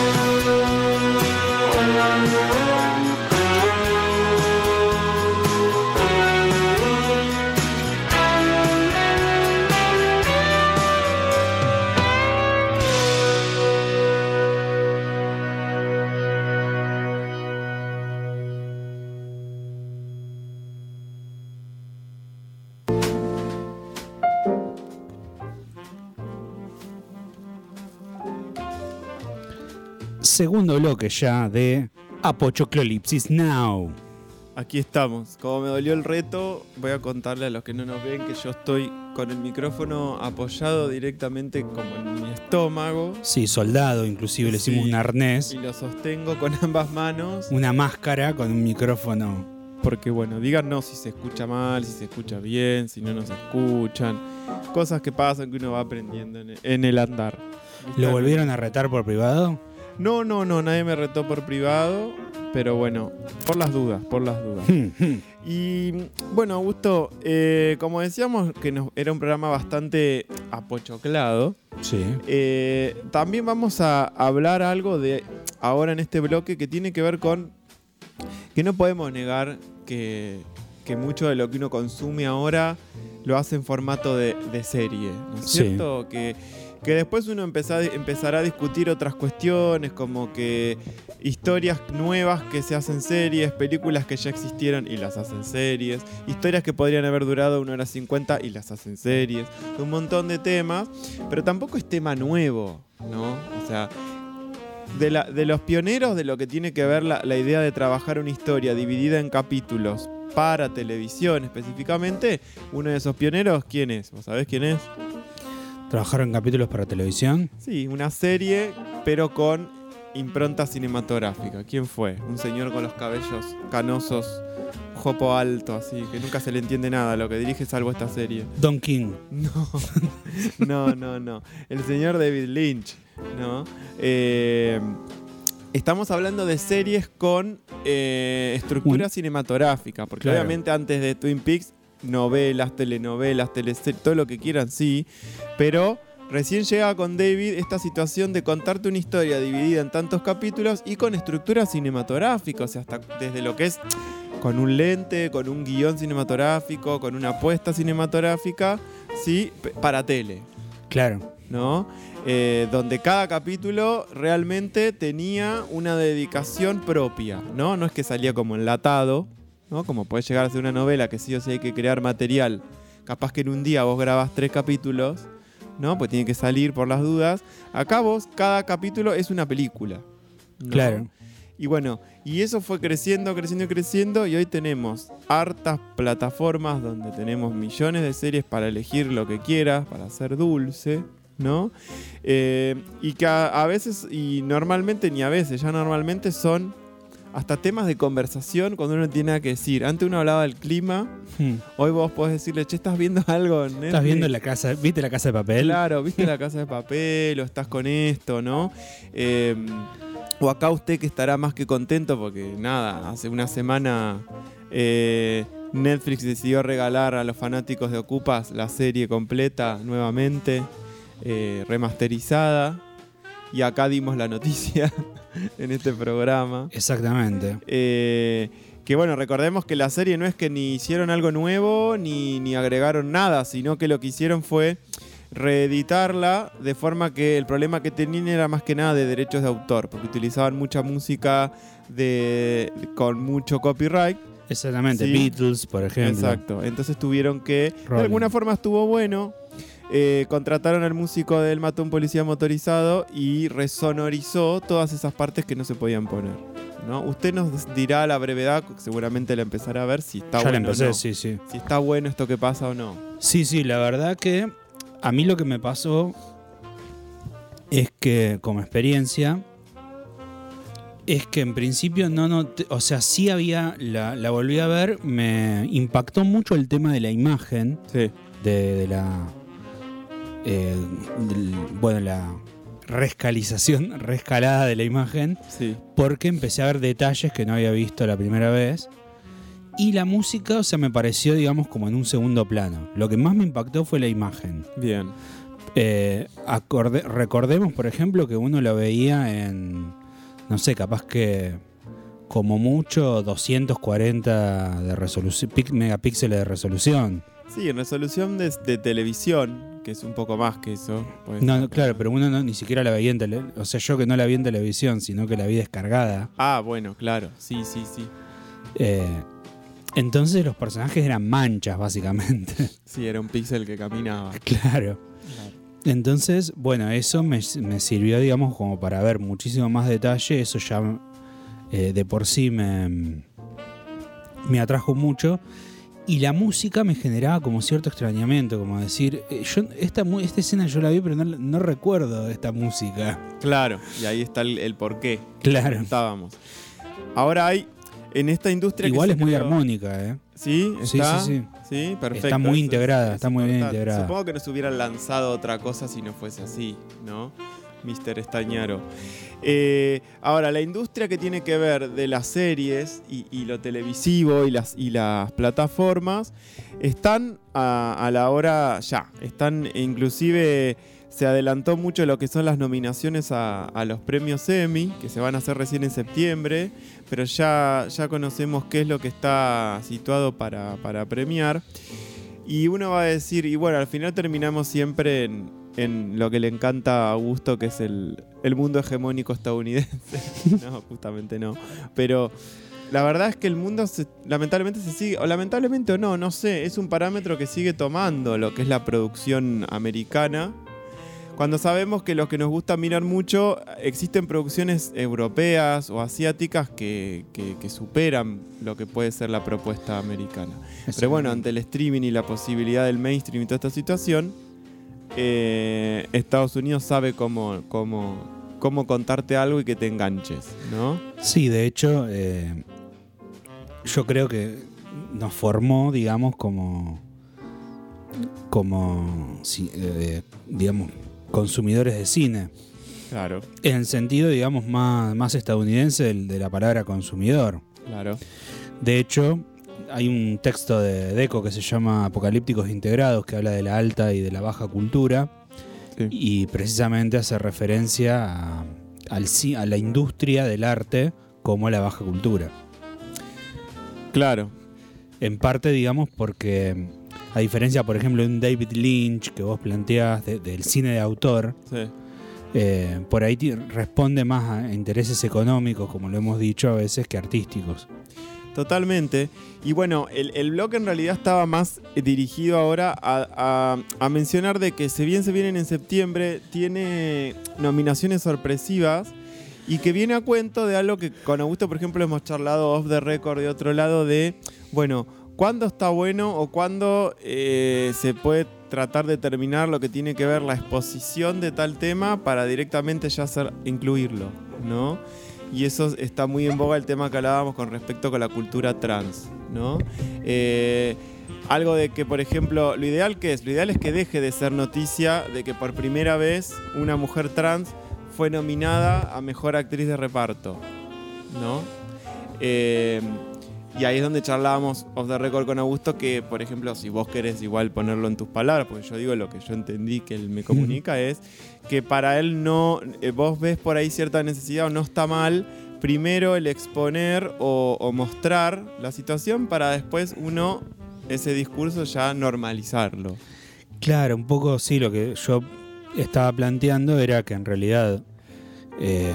Speaker 1: Segundo bloque ya de Apochoclolipsis Now.
Speaker 4: Aquí estamos. Como me dolió el reto, voy a contarle a los que no nos ven que yo estoy con el micrófono apoyado directamente como en mi estómago
Speaker 1: Sí, soldado, inclusive le hicimos un arnés,
Speaker 4: y lo sostengo con ambas manos
Speaker 1: una máscara con un micrófono.
Speaker 4: porque bueno, díganos si se escucha mal, si se escucha bien, si no nos escuchan. Cosas que pasan que uno va aprendiendo en el andar.
Speaker 1: ¿Lo volvieron a retar por privado?
Speaker 4: No, no, no, nadie me retó por privado, pero bueno, por las dudas, por las dudas. Y bueno, Augusto, eh, como decíamos que nos, era un programa bastante apochoclado,
Speaker 1: sí.
Speaker 4: eh, también vamos a hablar algo de ahora en este bloque que tiene que ver con que no podemos negar que, que mucho de lo que uno consume ahora lo hace en formato de, de serie, ¿no es
Speaker 1: Sí.
Speaker 4: cierto? Que, que después uno empezará a discutir otras cuestiones como que historias nuevas que se hacen series, películas que ya existieron y las hacen series, historias que podrían haber durado una hora 50 y las hacen series, un montón de temas, pero tampoco es tema nuevo, ¿no? O sea, de, la- de los pioneros de lo que tiene que ver la, la idea de trabajar una historia dividida en capítulos para televisión específicamente, uno de esos pioneros, ¿quién es? ¿Vos sabés quién es?
Speaker 1: ¿Trabajaron capítulos para televisión?
Speaker 4: Sí, una serie, pero con impronta cinematográfica. ¿Quién fue? Un señor con los cabellos canosos, jopo alto, así, que nunca se le entiende nada a lo que dirige salvo esta serie.
Speaker 1: Don King.
Speaker 4: No, no, no, no. El señor David Lynch, ¿no? Eh, estamos hablando de series con eh, estructura cinematográfica, porque
Speaker 1: Claro.
Speaker 4: obviamente antes de Twin Peaks novelas, telenovelas, teleseries, todo lo que quieran, sí, pero recién llega con David esta situación de contarte una historia dividida en tantos capítulos y con estructura cinematográfica, o sea, hasta desde lo que es con un lente, con un guion cinematográfico, con una apuesta cinematográfica, sí, para tele.
Speaker 1: Claro.
Speaker 4: ¿no? Eh, donde cada capítulo realmente tenía una dedicación propia, ¿no? No es que salía como enlatado, ¿no? Como puede llegar a ser una novela que sí o sí hay que crear material. Capaz que en un día vos grabás tres capítulos, ¿no? Pues tiene que salir por las dudas. Acá vos, cada capítulo es una película. ¿no?
Speaker 1: Claro.
Speaker 4: Y bueno, y eso fue creciendo, creciendo, creciendo y hoy tenemos hartas plataformas donde tenemos millones de series para elegir lo que quieras, para hacer dulce, ¿no? Eh, y que a, a veces, y normalmente ni a veces, ya normalmente son hasta temas de conversación cuando uno tiene nada que decir. Antes uno hablaba del clima,
Speaker 1: Hmm.
Speaker 4: hoy vos podés decirle, che, ¿estás viendo algo? en
Speaker 1: ¿Estás
Speaker 4: Netflix?"
Speaker 1: viendo la casa, viste la casa de papel?
Speaker 4: Claro, viste la casa de papel o estás con esto, ¿no? Eh, o acá usted que estará más que contento porque nada, hace una semana eh, Netflix decidió regalar a los fanáticos de Ocupas la serie completa nuevamente, eh, remasterizada. Y acá dimos la noticia en este programa.
Speaker 1: Exactamente.
Speaker 4: Eh, que bueno, recordemos que la serie no es que ni hicieron algo nuevo ni, ni agregaron nada, sino que lo que hicieron fue reeditarla de forma que el problema que tenían era más que nada de derechos de autor, porque utilizaban mucha música de, con mucho copyright.
Speaker 1: Exactamente.
Speaker 4: Sí.
Speaker 1: Beatles, por ejemplo.
Speaker 4: Exacto. Entonces tuvieron que. De alguna forma estuvo bueno. Eh, contrataron al músico del Matón Policía Motorizado y resonorizó todas esas partes que no se podían poner. ¿no? Usted nos dirá a la brevedad, seguramente la empezará a ver si está
Speaker 1: ya
Speaker 4: bueno.
Speaker 1: la empecé,
Speaker 4: o no.
Speaker 1: sí, sí.
Speaker 4: Si está bueno esto que pasa o no.
Speaker 1: Sí, sí, la verdad que a mí lo que me pasó es que como experiencia es que en principio no noté, o sea, sí había, la, la volví a ver, me impactó mucho el tema de la imagen,
Speaker 4: Sí.
Speaker 1: de, de la, eh, del- bueno, la rescalización, rescalada de la imagen,
Speaker 4: Sí.
Speaker 1: porque empecé a ver detalles que no había visto la primera vez. Y la música, o sea, me pareció, digamos, como en un segundo plano. Lo que más me impactó fue la imagen.
Speaker 4: Bien.
Speaker 1: Eh, acorde- recordemos, por ejemplo, que uno lo veía en, no sé, capaz que como mucho 240 de resolución, megapíxeles de resolución.
Speaker 4: Sí, en resolución de, de televisión, que es un poco más que eso. pues.
Speaker 1: No, no, claro, pero uno no, ni siquiera la veía en tele, o sea, yo que no la vi en televisión, sino que la vi descargada.
Speaker 4: Ah, bueno, claro. Sí, sí, sí.
Speaker 1: Eh, entonces los personajes eran manchas, básicamente.
Speaker 4: Sí, era un píxel que caminaba.
Speaker 1: claro. Entonces, bueno, eso me, me sirvió, digamos, como para ver muchísimo más detalle. Eso ya eh, de por sí me, me atrajo mucho. Y la música me generaba como cierto extrañamiento, como decir, eh, yo esta, esta escena yo la vi, pero no, no recuerdo esta música.
Speaker 4: Claro, y ahí está el, el porqué.
Speaker 1: Claro.
Speaker 4: Estábamos. Ahora hay en esta industria
Speaker 1: Igual es muy
Speaker 4: creó-
Speaker 1: armónica, ¿eh?
Speaker 4: Sí,
Speaker 1: Sí,
Speaker 4: está.
Speaker 1: sí, sí.
Speaker 4: Sí, perfecto.
Speaker 1: Está muy
Speaker 4: es-
Speaker 1: integrada,
Speaker 4: es
Speaker 1: está muy bien integrada.
Speaker 4: Supongo que nos hubieran lanzado otra cosa si no fuese así, ¿no? Mr. Estañaro. Eh, ahora, la industria que tiene que ver de las series y, lo televisivo y las, y las plataformas están a, la hora ya. Están inclusive se adelantó mucho lo que son las nominaciones a, a los premios Emmy, que se van a hacer recién en septiembre, pero ya, ya conocemos qué es lo que está situado para, para premiar. Y uno va a decir, y bueno, al final terminamos siempre en, en lo que le encanta a Augusto, que es el, el mundo hegemónico estadounidense. no, justamente no. Pero la verdad es que el mundo se- lamentablemente se sigue, o lamentablemente o no, no sé, es un parámetro que sigue tomando lo que es la producción americana. Cuando sabemos que los que nos gusta mirar mucho, existen producciones europeas o asiáticas que, que- que superan lo que puede ser la propuesta americana. Pero bueno, ante el streaming y la posibilidad del mainstream y toda esta situación, eh, Estados Unidos sabe cómo, cómo, cómo contarte algo y que te enganches, ¿no?
Speaker 1: Sí, de hecho, eh, yo creo que nos formó, digamos, como, como, eh, digamos, consumidores de cine.
Speaker 4: Claro,
Speaker 1: En el sentido, digamos, más, más estadounidense del- de la palabra consumidor.
Speaker 4: claro.
Speaker 1: De hecho, hay un texto de Deco que se llama Apocalípticos Integrados, que habla de la alta y de la baja cultura,
Speaker 4: Sí.
Speaker 1: y precisamente hace referencia a, a la industria del arte como la baja cultura.
Speaker 4: Claro.
Speaker 1: En parte, digamos, porque a diferencia, por ejemplo, de un David Lynch que vos planteás de- del cine de autor,
Speaker 4: Sí.
Speaker 1: eh, por ahí responde más a intereses económicos, como lo hemos dicho a veces, que artísticos.
Speaker 4: Totalmente. Y bueno, el, el blog en realidad estaba más eh, dirigido ahora a, a- mencionar de que si bien se vienen en septiembre, tiene nominaciones sorpresivas y que viene a cuento de algo que con Augusto, por ejemplo, hemos charlado off the record de otro lado de, bueno, ¿cuándo está bueno o cuándo eh, se puede tratar de terminar lo que tiene que ver la exposición de tal tema para directamente ya hacer, incluirlo, ¿no? Y eso está muy en boga el tema que hablábamos con respecto con la cultura trans, ¿no? Eh, algo de que, por ejemplo, lo ideal que es, lo ideal es que deje de ser noticia de que por primera vez una mujer trans fue nominada a mejor actriz de reparto, ¿no? Eh, y ahí es donde charlábamos off the record con Augusto que, por ejemplo, si vos querés igual ponerlo en tus palabras, porque yo digo lo que yo entendí que él me comunica es que para él no, eh, vos ves por ahí cierta necesidad o no está mal primero el exponer o, o mostrar la situación para después uno ese discurso ya normalizarlo.
Speaker 1: Claro, un poco sí, lo que yo estaba planteando era que en realidad eh,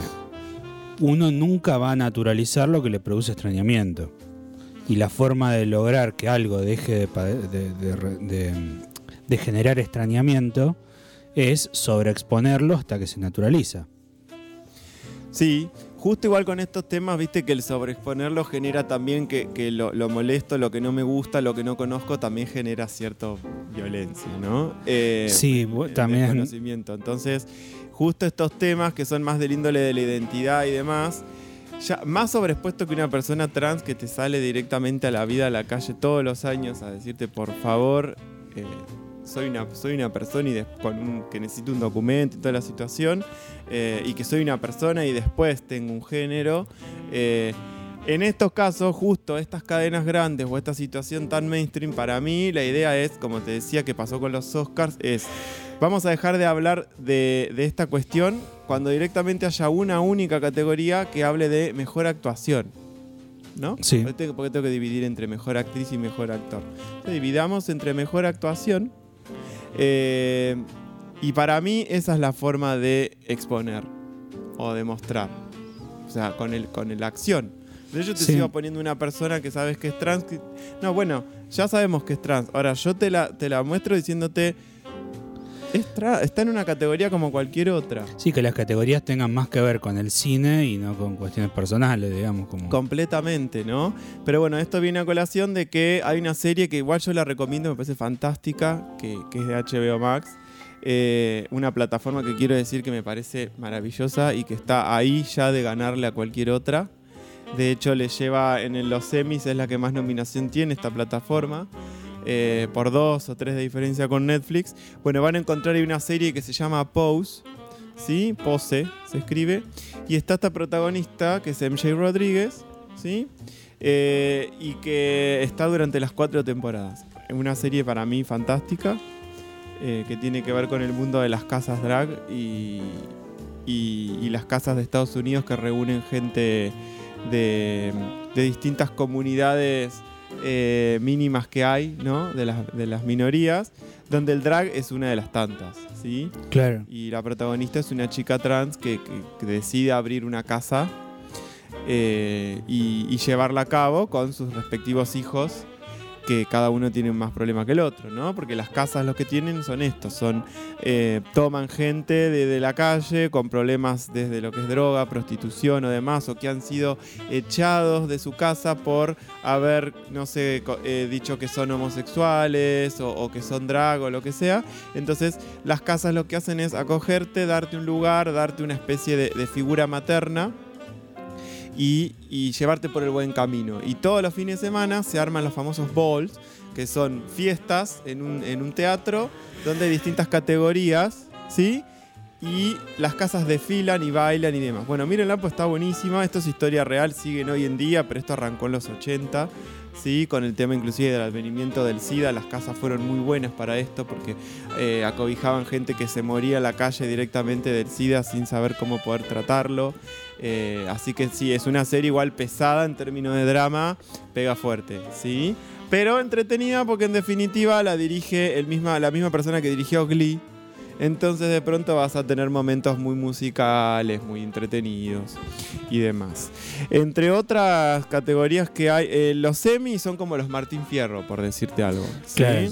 Speaker 1: uno nunca va a naturalizar lo que le produce extrañamiento. Y la forma de lograr que algo deje de, de- generar extrañamiento es sobreexponerlo hasta que se naturaliza.
Speaker 4: Sí, justo igual con estos temas, viste que el sobreexponerlo genera también que, que lo, lo molesto, lo que no me gusta, lo que no conozco, también genera cierta violencia, ¿no? Eh,
Speaker 1: Sí,
Speaker 4: en
Speaker 1: también-
Speaker 4: desconocimiento. Entonces, justo estos temas que son más del índole de la identidad y demás, ya más sobreexpuesto que una persona trans que te sale directamente a la vida, a la calle todos los años a decirte, por favor, eh, soy, una, soy una persona y un- que necesito un documento y toda la situación, eh, y que soy una persona y después tengo un género. eh, en estos casos, justo estas cadenas grandes o esta situación tan mainstream, para mí la idea es, como te decía que pasó con los Oscars, es vamos a dejar de hablar de, de esta cuestión cuando directamente haya una única categoría que hable de mejor actuación. ¿No?
Speaker 1: Sí.
Speaker 4: ¿Por qué tengo- tengo que dividir entre mejor actriz y mejor actor? Entonces, dividamos entre mejor actuación. eh, y para mí esa es la forma de exponer o de mostrar. O sea, con, el, con la acción. De hecho, te
Speaker 1: Sí.
Speaker 4: sigo poniendo una persona que sabes que es trans. que- No, bueno, ya sabemos que es trans. Ahora, yo te la, te la muestro diciéndote. Está en una categoría como cualquier otra.
Speaker 1: Sí, que las categorías tengan más que ver con el cine y no con cuestiones personales, digamos. Como...
Speaker 4: Completamente, ¿no? Pero bueno, esto viene a colación de que hay una serie que igual yo la recomiendo, me parece fantástica, que, que es de HBO Max. Eh, una plataforma que quiero decir que me parece maravillosa y que está ahí ya de ganarle a cualquier otra. De hecho, le lleva en los semis, es la que más nominación tiene esta plataforma. Eh, por dos o tres de diferencia con Netflix. Bueno, van a encontrar una serie que se llama Pose. ¿Sí? Pose se escribe. Y está esta protagonista que es MJ Rodríguez. ¿Sí? Eh, y que está durante las cuatro temporadas. Es una serie para mí fantástica. eh, que tiene que ver con el mundo de las casas drag y, las casas de Estados Unidos que reúnen gente de distintas comunidades eh, mínimas que hay, ¿no? De las, de las minorías, donde el drag es una de las tantas, ¿sí?
Speaker 1: Claro.
Speaker 4: Y la protagonista es una chica trans que, que- que decide abrir una casa eh, y, y llevarla a cabo con sus respectivos hijos, que cada uno tiene más problema que el otro, ¿no? Porque las casas lo que tienen son estos, son eh, toman gente de, de la calle con problemas desde lo que es droga, prostitución o demás, o que han sido echados de su casa por haber, no sé, eh, dicho que son homosexuales o, que son drag o lo que sea. Entonces las casas lo que hacen es acogerte, darte un lugar, darte una especie de figura materna y, llevarte por el buen camino. Y todos los fines de semana se arman los famosos balls, que son fiestas en un, en un teatro donde hay distintas categorías, ¿sí? Y las casas desfilan y bailan y demás. Bueno, mírenla, pues está buenísima. Esto es historia real, siguen hoy en día, pero esto arrancó en los 80. ¿sí? con el tema inclusive del advenimiento del SIDA. Las casas fueron muy buenas para esto porque eh, acobijaban gente que se moría en la calle directamente del SIDA sin saber cómo poder tratarlo. Eh, así que sí, es una serie igual pesada en términos de drama, pega fuerte, ¿sí? Pero entretenida porque en definitiva la dirige el misma, la misma persona que dirigió Glee. Entonces de pronto vas a tener momentos muy musicales, muy entretenidos y demás. Entre otras categorías que hay, eh, los semis son como los Martín Fierro, por decirte algo. ¿sí?
Speaker 1: Claro.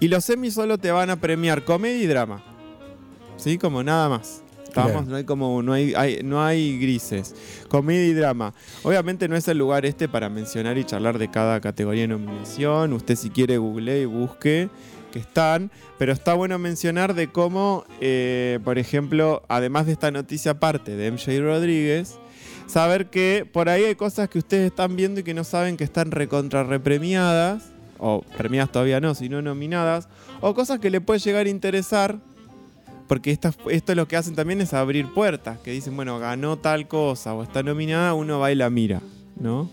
Speaker 4: Y los semis solo te van a premiar comedia y drama. ¿Sí? Como nada más. No hay como no hay- no hay grises. Comedia y drama. Obviamente no es el lugar este para mencionar y charlar de cada categoría de nominación. Usted si quiere google y busque que están, pero está bueno mencionar de cómo, eh, por ejemplo, además de esta noticia aparte de MJ Rodríguez, saber que por ahí hay cosas que ustedes están viendo y que no saben que están recontra repremiadas, o premiadas todavía no, sino nominadas, o cosas que le puede llegar a interesar, porque estas- esto lo que hacen también es abrir puertas, que dicen, bueno, ganó tal cosa o está nominada, uno va y la mira, ¿no?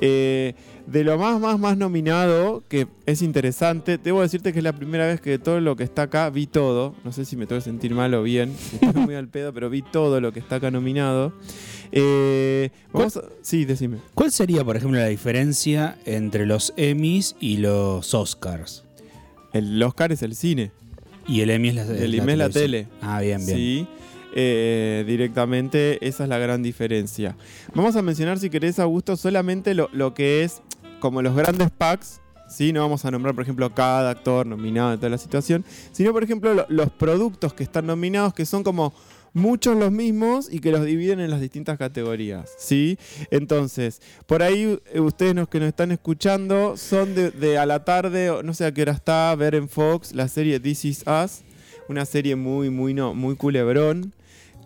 Speaker 4: Eh, de lo más, más, más nominado, que es interesante, debo decirte que es la primera vez que de todo lo que está acá vi todo. No sé si me tengo que sentir mal o bien, estoy muy al pedo, pero vi todo lo que está acá nominado. Eh, vamos a- sí, decime.
Speaker 1: ¿Cuál sería, por ejemplo, la diferencia entre los Emmys y los Oscars?
Speaker 4: El Oscar es el cine.
Speaker 1: Y el Emmy es la,
Speaker 4: El es la tele.
Speaker 1: Ah, bien, bien.
Speaker 4: Sí, eh, directamente esa es la gran diferencia. Vamos a mencionar, si querés, Augusto, solamente lo, lo que es como los grandes packs. ¿sí? No vamos a nombrar, por ejemplo, cada actor nominado en toda la situación, sino, por ejemplo, lo- los productos que están nominados, que son como muchos los mismos y que los dividen en las distintas categorías, ¿sí? Entonces, por ahí eh, ustedes los que nos están escuchando son de, a la tarde, no sé a qué hora está, ver en Fox la serie This Is Us, una serie muy, muy, no, muy culebrón,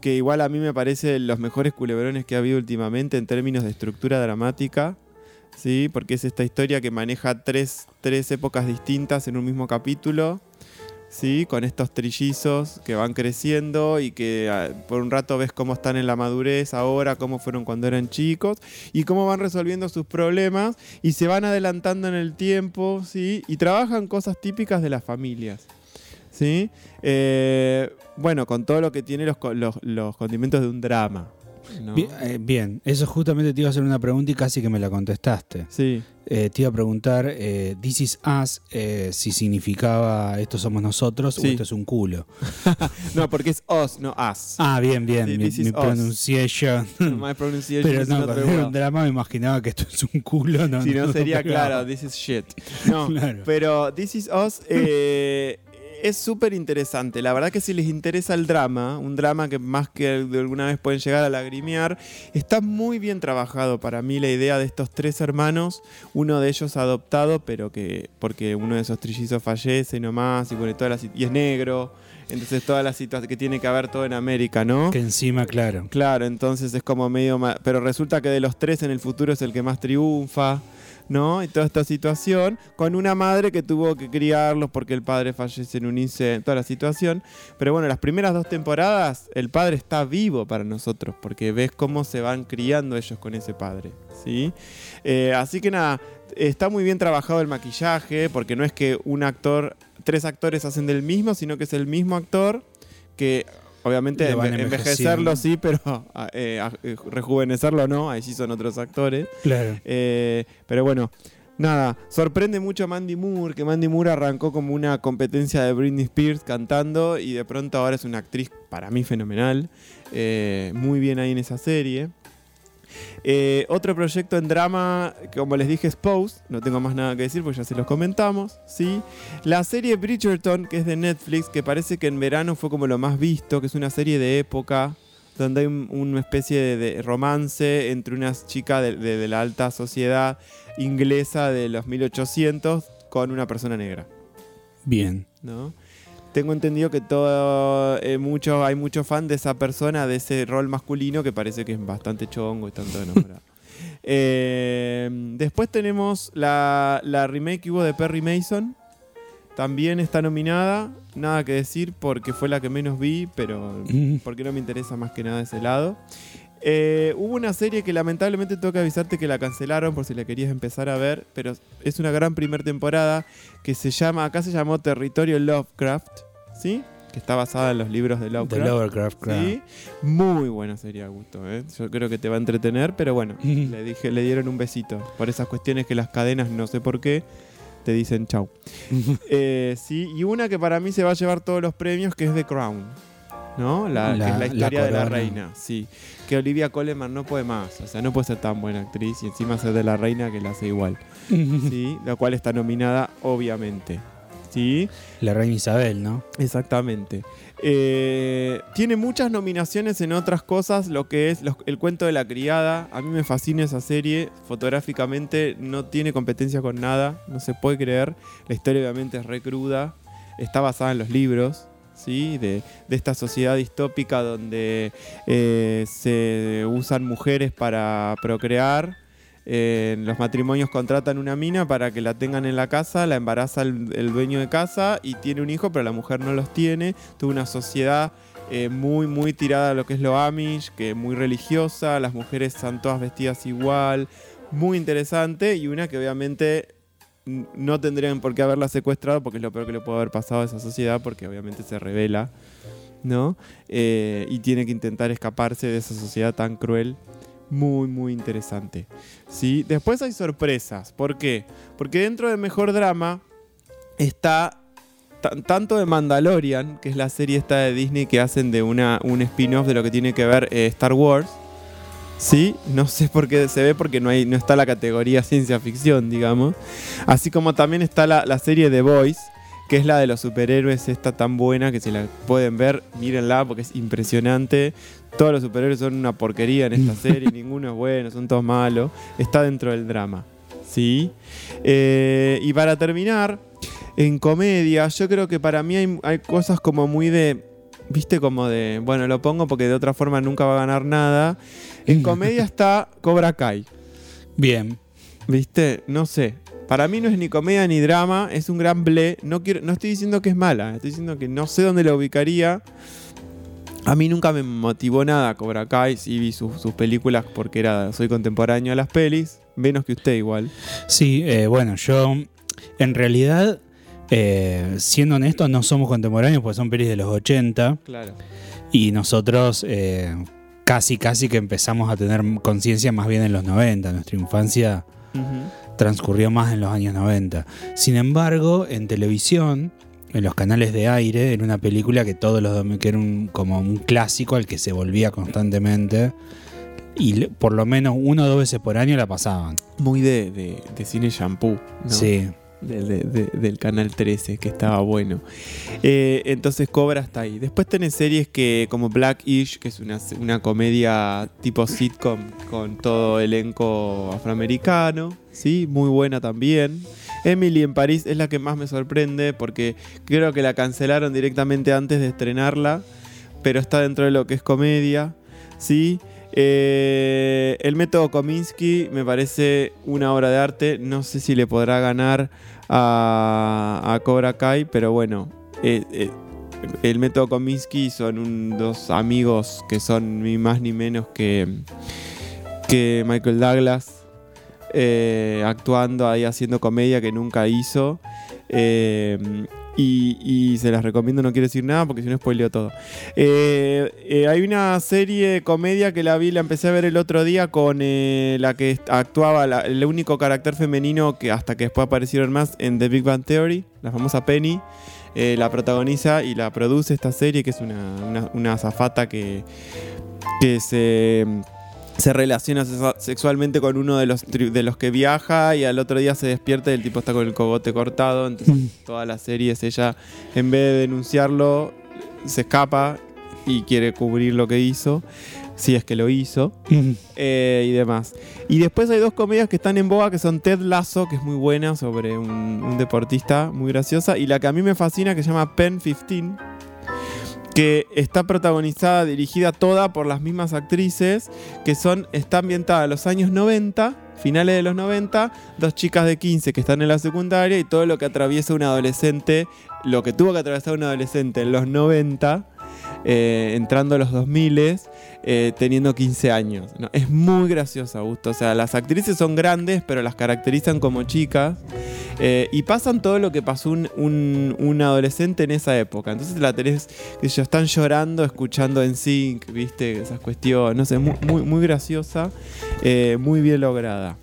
Speaker 4: que igual a mí me parece los mejores culebrones que ha habido últimamente en términos de estructura dramática, ¿sí? Porque es esta historia que maneja tres, tres épocas distintas en un mismo capítulo, ¿sí? Con estos trillizos que van creciendo y que ah, por un rato ves cómo están en la madurez ahora, cómo fueron cuando eran chicos y cómo van resolviendo sus problemas y se van adelantando en el tiempo, ¿sí? Y trabajan cosas típicas de las familias. ¿Sí? Eh, bueno, con todo lo que tiene los, los- los condimentos de un drama. ¿no?
Speaker 1: Bien, eh, bien, eso justamente te iba a hacer una pregunta y casi que me la contestaste.
Speaker 4: Sí.
Speaker 1: Eh, te iba a preguntar, eh, This is Us, eh, si significaba esto somos nosotros o
Speaker 4: Sí.
Speaker 1: esto es un culo.
Speaker 4: No, porque es us, no us.
Speaker 1: Ah, bien, bien,
Speaker 4: Sí,
Speaker 1: mi,
Speaker 4: this
Speaker 1: mi pronunciation.
Speaker 4: My pronunciation
Speaker 1: Pero no, cuando era un drama me imaginaba que esto es un culo. No,
Speaker 4: Si no sería
Speaker 1: pegaba.
Speaker 4: claro, this is shit. No,
Speaker 1: Claro.
Speaker 4: pero This is Us eh, es súper interesante. La verdad que si les interesa el drama, un drama que más que de alguna vez pueden llegar a lagrimear, está muy bien trabajado para mí la idea de estos tres hermanos, uno de ellos adoptado, pero que porque uno de esos trillizos fallece nomás y, bueno, toda la sit- y es negro. Entonces toda la situación que tiene que haber todo en América, ¿no?
Speaker 1: Que encima, claro.
Speaker 4: Claro, entonces es como medio... Pero resulta que de los tres en el futuro es el que más triunfa, ¿no? Y toda esta situación, con una madre que tuvo que criarlos porque el padre fallece en un incendio, toda la situación. Pero bueno, las primeras dos temporadas el padre está vivo para nosotros, porque ves cómo se van criando ellos con ese padre, ¿sí? Eh, así que nada, está muy bien trabajado el maquillaje, porque no es que un actor, tres actores hacen del mismo, sino que es el mismo actor que obviamente enve- envejecerlo sí, pero ah, eh, ah, eh, rejuvenecerlo no, ahí sí son otros actores.
Speaker 1: Claro.
Speaker 4: Eh, pero bueno, nada, sorprende mucho a Mandy Moore, que Mandy Moore arrancó como una competencia de Britney Spears cantando y de pronto ahora es una actriz para mí fenomenal, eh, muy bien ahí en esa serie. Eh, otro proyecto en drama, como les dije, es Pose. No tengo más nada que decir porque ya se los comentamos. ¿sí? La serie Bridgerton, que es de Netflix, que parece que en verano fue como lo más visto, que es una serie de época, donde hay un- una especie de, de romance entre una chica de, de- de la alta sociedad inglesa de los 1800 con una persona negra.
Speaker 1: Bien.
Speaker 4: ¿no? Tengo entendido que todo, eh, mucho, hay mucho fan de esa persona, de ese rol masculino que parece que es bastante chongo y están todos enamorados. Eh, después tenemos la, la remake que hubo de Perry Mason. También está nominada. Nada que decir porque fue la que menos vi, pero
Speaker 1: Mm.
Speaker 4: porque no me interesa más que nada ese lado. Eh, hubo una serie que lamentablemente tengo que avisarte que la cancelaron por si la querías empezar a ver, pero es una gran primera temporada que se llama, acá se llamó Territorio Lovecraft, ¿sí? Que está basada en los libros de
Speaker 1: De
Speaker 4: Lovecraft.
Speaker 1: Lovecraft, claro.
Speaker 4: Sí, muy buena serie, Augusto. ¿eh? Yo creo que te va a entretener, pero bueno, le dije, le dieron un besito. Por esas cuestiones que las cadenas, no sé por qué, te dicen chau. Eh, sí, y una que para mí se va a llevar todos los premios, que es The Crown. ¿No? La, que
Speaker 1: La-
Speaker 4: es la
Speaker 1: la
Speaker 4: historia de la reina. Sí. Que Olivia Coleman no puede más. O sea, no puede ser tan buena actriz y encima ser de la reina que la hace igual. Sí, la cual está nominada, obviamente. Sí.
Speaker 1: La reina Isabel, ¿no?
Speaker 4: Exactamente. Eh, tiene muchas nominaciones en otras cosas, lo que es los- el cuento de la criada. A mí me fascina esa serie. Fotográficamente no tiene competencia con nada, no se puede creer. La historia obviamente es re cruda. Está basada en los libros. De, esta sociedad distópica donde eh, se usan mujeres para procrear eh, los matrimonios contratan una mina para que la tengan en la casa, la embaraza el, dueño de casa y tiene un hijo, pero la mujer no los tiene. Tuvo una sociedad eh, muy, muy tirada a lo que es lo Amish, que muy religiosa, las mujeres están todas vestidas igual, muy interesante y una que obviamente no tendrían por qué haberla secuestrado porque es lo peor que le puede haber pasado a esa sociedad porque obviamente se revela, ¿no? Eh, y tiene que intentar escaparse de esa sociedad tan cruel muy, muy interesante. ¿sí? Después hay sorpresas. ¿Por qué? Porque dentro de Mejor Drama está tan- tanto de Mandalorian, que es la serie esta de Disney que hacen de una, un spin-off de lo que tiene que ver eh, Star Wars. Sí, no sé por qué se ve porque no, hay, no está la categoría ciencia ficción, digamos. Así como también está la, la serie The Boys, que es la de los superhéroes, esta tan buena que si la pueden ver, mírenla porque es impresionante. Todos los superhéroes son una porquería en esta serie, ninguno es bueno, son todos malos. Está dentro del drama. ¿Sí? Eh, y para terminar, en comedia, yo creo que para mí hay, hay cosas como muy de. ¿Viste? Como de. Bueno, lo pongo porque de otra forma nunca va a ganar nada. En comedia está Cobra Kai.
Speaker 1: Bien.
Speaker 4: ¿Viste? No sé. Para mí no es ni comedia ni drama, es un gran ble. No, quiero, no estoy diciendo que es mala, estoy diciendo que no sé dónde la ubicaría. A mí nunca me motivó nada Cobra Kai, sí vi sus, sus películas porque era, soy contemporáneo a las pelis, menos que usted igual.
Speaker 1: Sí, eh, bueno, yo en realidad, eh, siendo honesto, no somos contemporáneos porque son pelis de los 80
Speaker 4: Claro.
Speaker 1: y nosotros eh, casi, casi que empezamos a tener conciencia más bien en los 90. Nuestra infancia transcurrió más en los años 90. Sin embargo, en televisión, en los canales de aire, era una película que todos los que era un, como un clásico al que se volvía constantemente. Y por lo menos una o dos veces por año la pasaban.
Speaker 4: Muy de, de- de cine shampoo, ¿no?
Speaker 1: Sí.
Speaker 4: De- de- de- del canal 13, que estaba bueno. Eh, entonces Cobra está ahí. Después tenés series que como Blackish, que es una, una comedia tipo sitcom con todo elenco afroamericano, ¿sí? Muy buena también. Emily en París es la que más me sorprende porque creo que la cancelaron directamente antes de estrenarla, pero está dentro de lo que es comedia, ¿sí? Eh, el método Kominsky me parece una obra de arte. No sé si le podrá ganar a, Cobra Kai, pero bueno. eh, eh, el método Kominsky son dos amigos que son ni más ni menos que, que Michael Douglas actuando ahí haciendo comedia que nunca hizo. Y, se las recomiendo, no quiero decir nada porque si no spoileo todo. Eh, eh, hay una serie comedia que la vi, la empecé a ver el otro día con eh, la que actuaba el único carácter femenino que hasta que después aparecieron más en The Big Bang Theory, la famosa Penny. La protagoniza y la produce esta serie, que es una, una, una azafata que, que se, se relaciona sexua- sexualmente con uno de los, de los que viaja y al otro día se despierta y el tipo está con el cogote cortado. Entonces, toda la serie es ella, en vez de denunciarlo, se escapa y quiere cubrir lo que hizo, si es que lo hizo, eh, y demás. Y después hay dos comedias que están en boga, que son Ted Lasso, que es muy buena, sobre un, un deportista muy graciosa, y la que a mí me fascina, que se llama Pen 15, que está protagonizada, dirigida toda por las mismas actrices, que son, está ambientada en los años 90, finales de los 90, dos chicas de 15 que están en la secundaria y todo lo que atraviesa un adolescente, lo que tuvo que atravesar un adolescente en los 90, eh, entrando a los 2000 eh, teniendo 15 años. ¿no? Es muy gracioso, Augusto. O sea, las actrices son grandes, pero las caracterizan como chicas. Eh, y pasan todo lo que pasó un, adolescente en esa época. Entonces la tenés, que ellos están llorando, escuchando en sync, viste, esas cuestiones. No sé, muy, muy, muy graciosa, eh, muy bien lograda.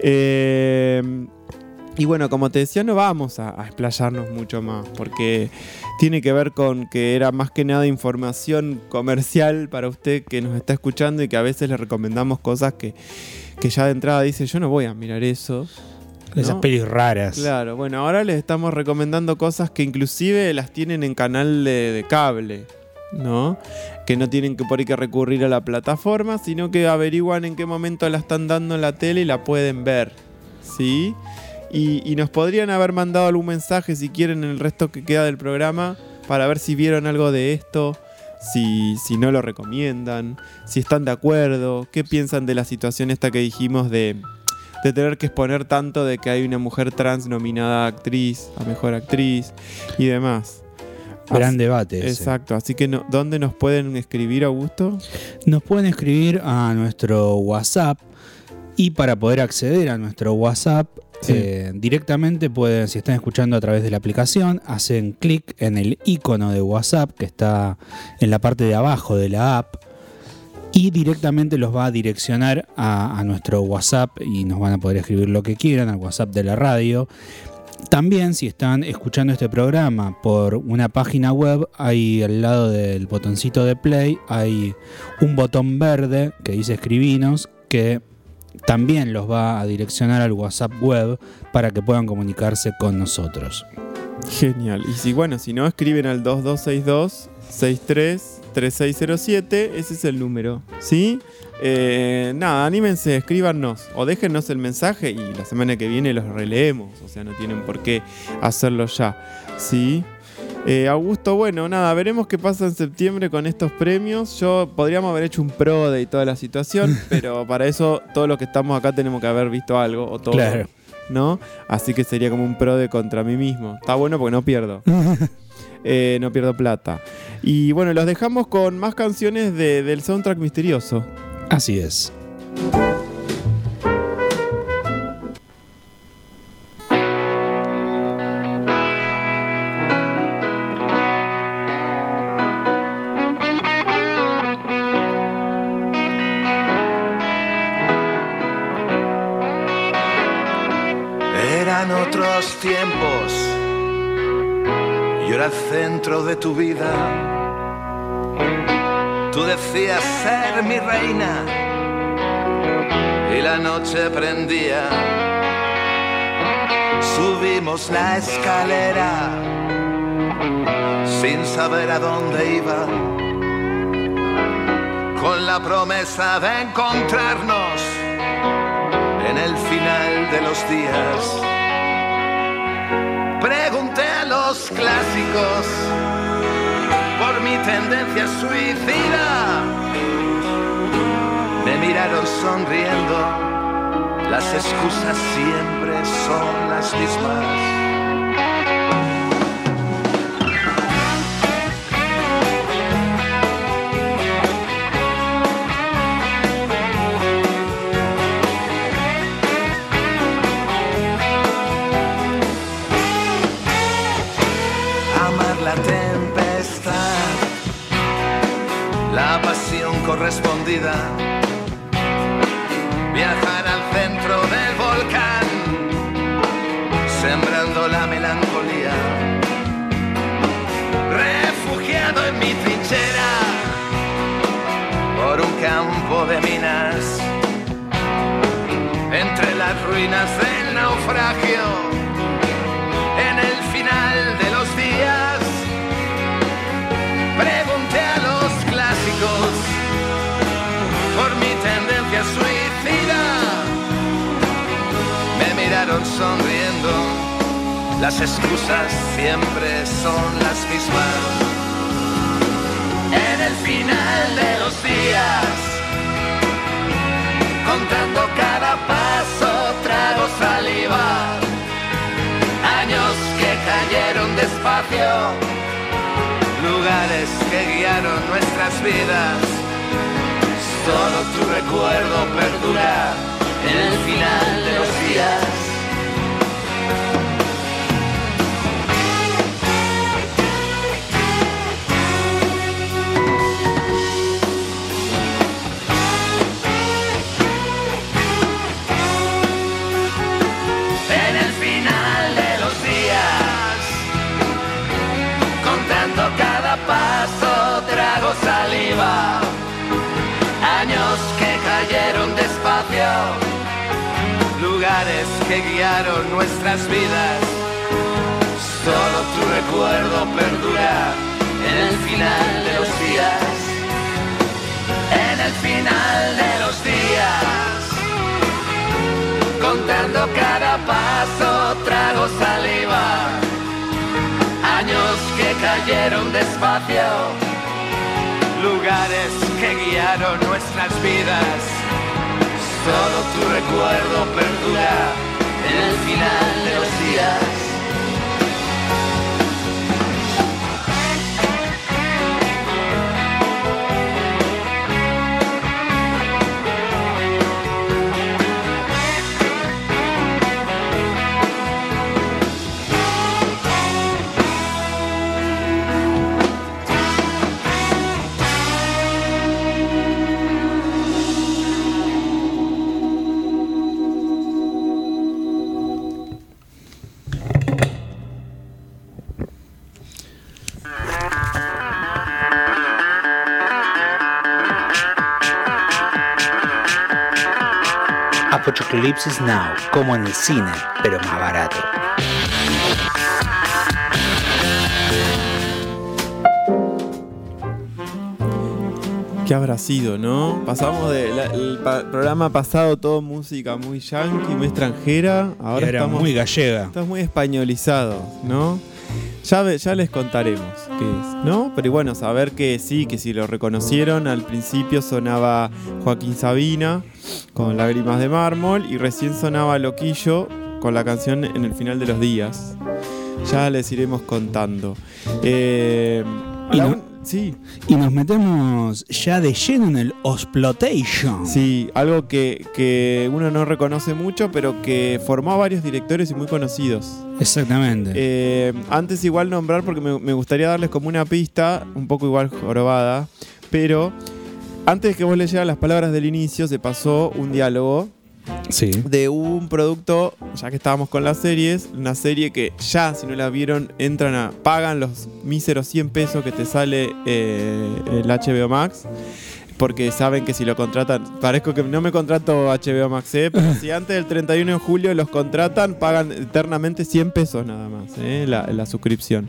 Speaker 4: Eh, y bueno, como te decía, no vamos a, a explayarnos mucho más, porque tiene que ver con que era más que nada información comercial para usted que nos está escuchando y que a veces le recomendamos cosas que, que ya de entrada dice, yo no voy a mirar eso.
Speaker 1: Esas
Speaker 4: ¿no?
Speaker 1: pelis raras.
Speaker 4: Claro, bueno, ahora les estamos recomendando cosas que inclusive las tienen en canal de, de cable, ¿no? Que no tienen que por ahí que recurrir a la plataforma, sino que averiguan en qué momento la están dando en la tele y la pueden ver, ¿sí? Y, y nos podrían haber mandado algún mensaje si quieren en el resto que queda del programa para ver si vieron algo de esto, si, si no lo recomiendan, si están de acuerdo, qué piensan de la situación esta que dijimos de, de tener que exponer tanto de que hay una mujer trans nominada a actriz, a mejor actriz y demás.
Speaker 1: Gran
Speaker 4: Así-
Speaker 1: debate. ese.
Speaker 4: Exacto, así que no- ¿dónde nos pueden escribir, Augusto?
Speaker 1: Nos pueden escribir a nuestro WhatsApp y para poder acceder a nuestro WhatsApp
Speaker 4: Sí.
Speaker 1: eh, directamente pueden, si están escuchando a través de la aplicación, hacen clic en el icono de WhatsApp que está en la parte de abajo de la app y directamente los va a direccionar a, nuestro WhatsApp y nos van a poder escribir lo que quieran al WhatsApp de la radio. También si están escuchando este programa por una página web, hay al lado del botoncito de play, hay un botón verde que dice escribinos que también los va a direccionar al WhatsApp web para que puedan comunicarse con nosotros.
Speaker 4: Genial. Y si bueno, si no, escriben al 2262 633607, ese es el número. ¿Sí? Eh, nada, anímense, escríbanos o déjennos el mensaje y la semana que viene los releemos. O sea, no tienen por qué hacerlo ya. ¿Sí? Eh, Augusto, bueno, nada, veremos qué pasa en septiembre con estos premios. Yo podríamos haber hecho un pro de toda la situación, pero para eso todos los que estamos acá tenemos que haber visto algo o todo.
Speaker 1: Claro.
Speaker 4: ¿no? Así que sería como un pro de contra mí mismo. Está bueno porque no pierdo. Eh, no pierdo plata. Y bueno, los dejamos con más canciones de- del soundtrack misterioso.
Speaker 1: Así es.
Speaker 7: Eran otros tiempos. Era centro de tu vida. Tú decías ser mi reina. Y la noche prendía. Subimos la escalera sin saber a dónde iba. Con la promesa de encontrarnos en el final de los días. Los clásicos por mi tendencia suicida. Me miraron sonriendo, las excusas siempre son las mismas. Las excusas siempre son las mismas. En el final de los días, contando cada paso, trago saliva años que cayeron despacio, lugares que guiaron nuestras vidas. Solo tu recuerdo perdura en el final de los días. Lugares que guiaron nuestras vidas. Solo tu recuerdo perdura en el final de los días. En el final de los días contando cada paso, trago saliva. Años que cayeron despacio, lugares que guiaron nuestras vidas. Solo tu recuerdo perdura en el final de los días.
Speaker 5: Apocalipsis Now, como en el cine, pero más barato.
Speaker 4: ¿Qué habrá sido, no? Pasamos del programa pasado todo música muy yankee, muy extranjera. Ahora
Speaker 1: Era
Speaker 4: estamos
Speaker 1: muy gallega.
Speaker 4: Estás muy españolizado, ¿no? Ya, les contaremos ¿no? Pero bueno, saber que sí, que si lo reconocieron, al principio sonaba Joaquín Sabina con Lágrimas de Mármol y recién sonaba Loquillo con la canción En el final de los días. Ya les iremos contando. Eh,
Speaker 1: Y
Speaker 4: sí,
Speaker 1: Y nos metemos ya de lleno en el Osplotation.
Speaker 4: sí, algo que, que uno no reconoce mucho, pero que formó a varios directores y muy conocidos.
Speaker 1: Exactamente.
Speaker 4: Eh, antes igual nombrar, porque me, me gustaría darles como una pista, un poco igual jorobada, pero antes que vos leyeras las palabras del inicio, se pasó un diálogo de un producto, ya que estábamos con las series, una serie que ya, si no la vieron, entran a, pagan los míseros 100 pesos que te sale eh, el HBO Max. Porque saben que si lo contratan, parezco que no me contrato HBO Max, ¿eh? pero si antes del 31 de julio los contratan, pagan eternamente 100 pesos nada más, ¿eh? la, la suscripción.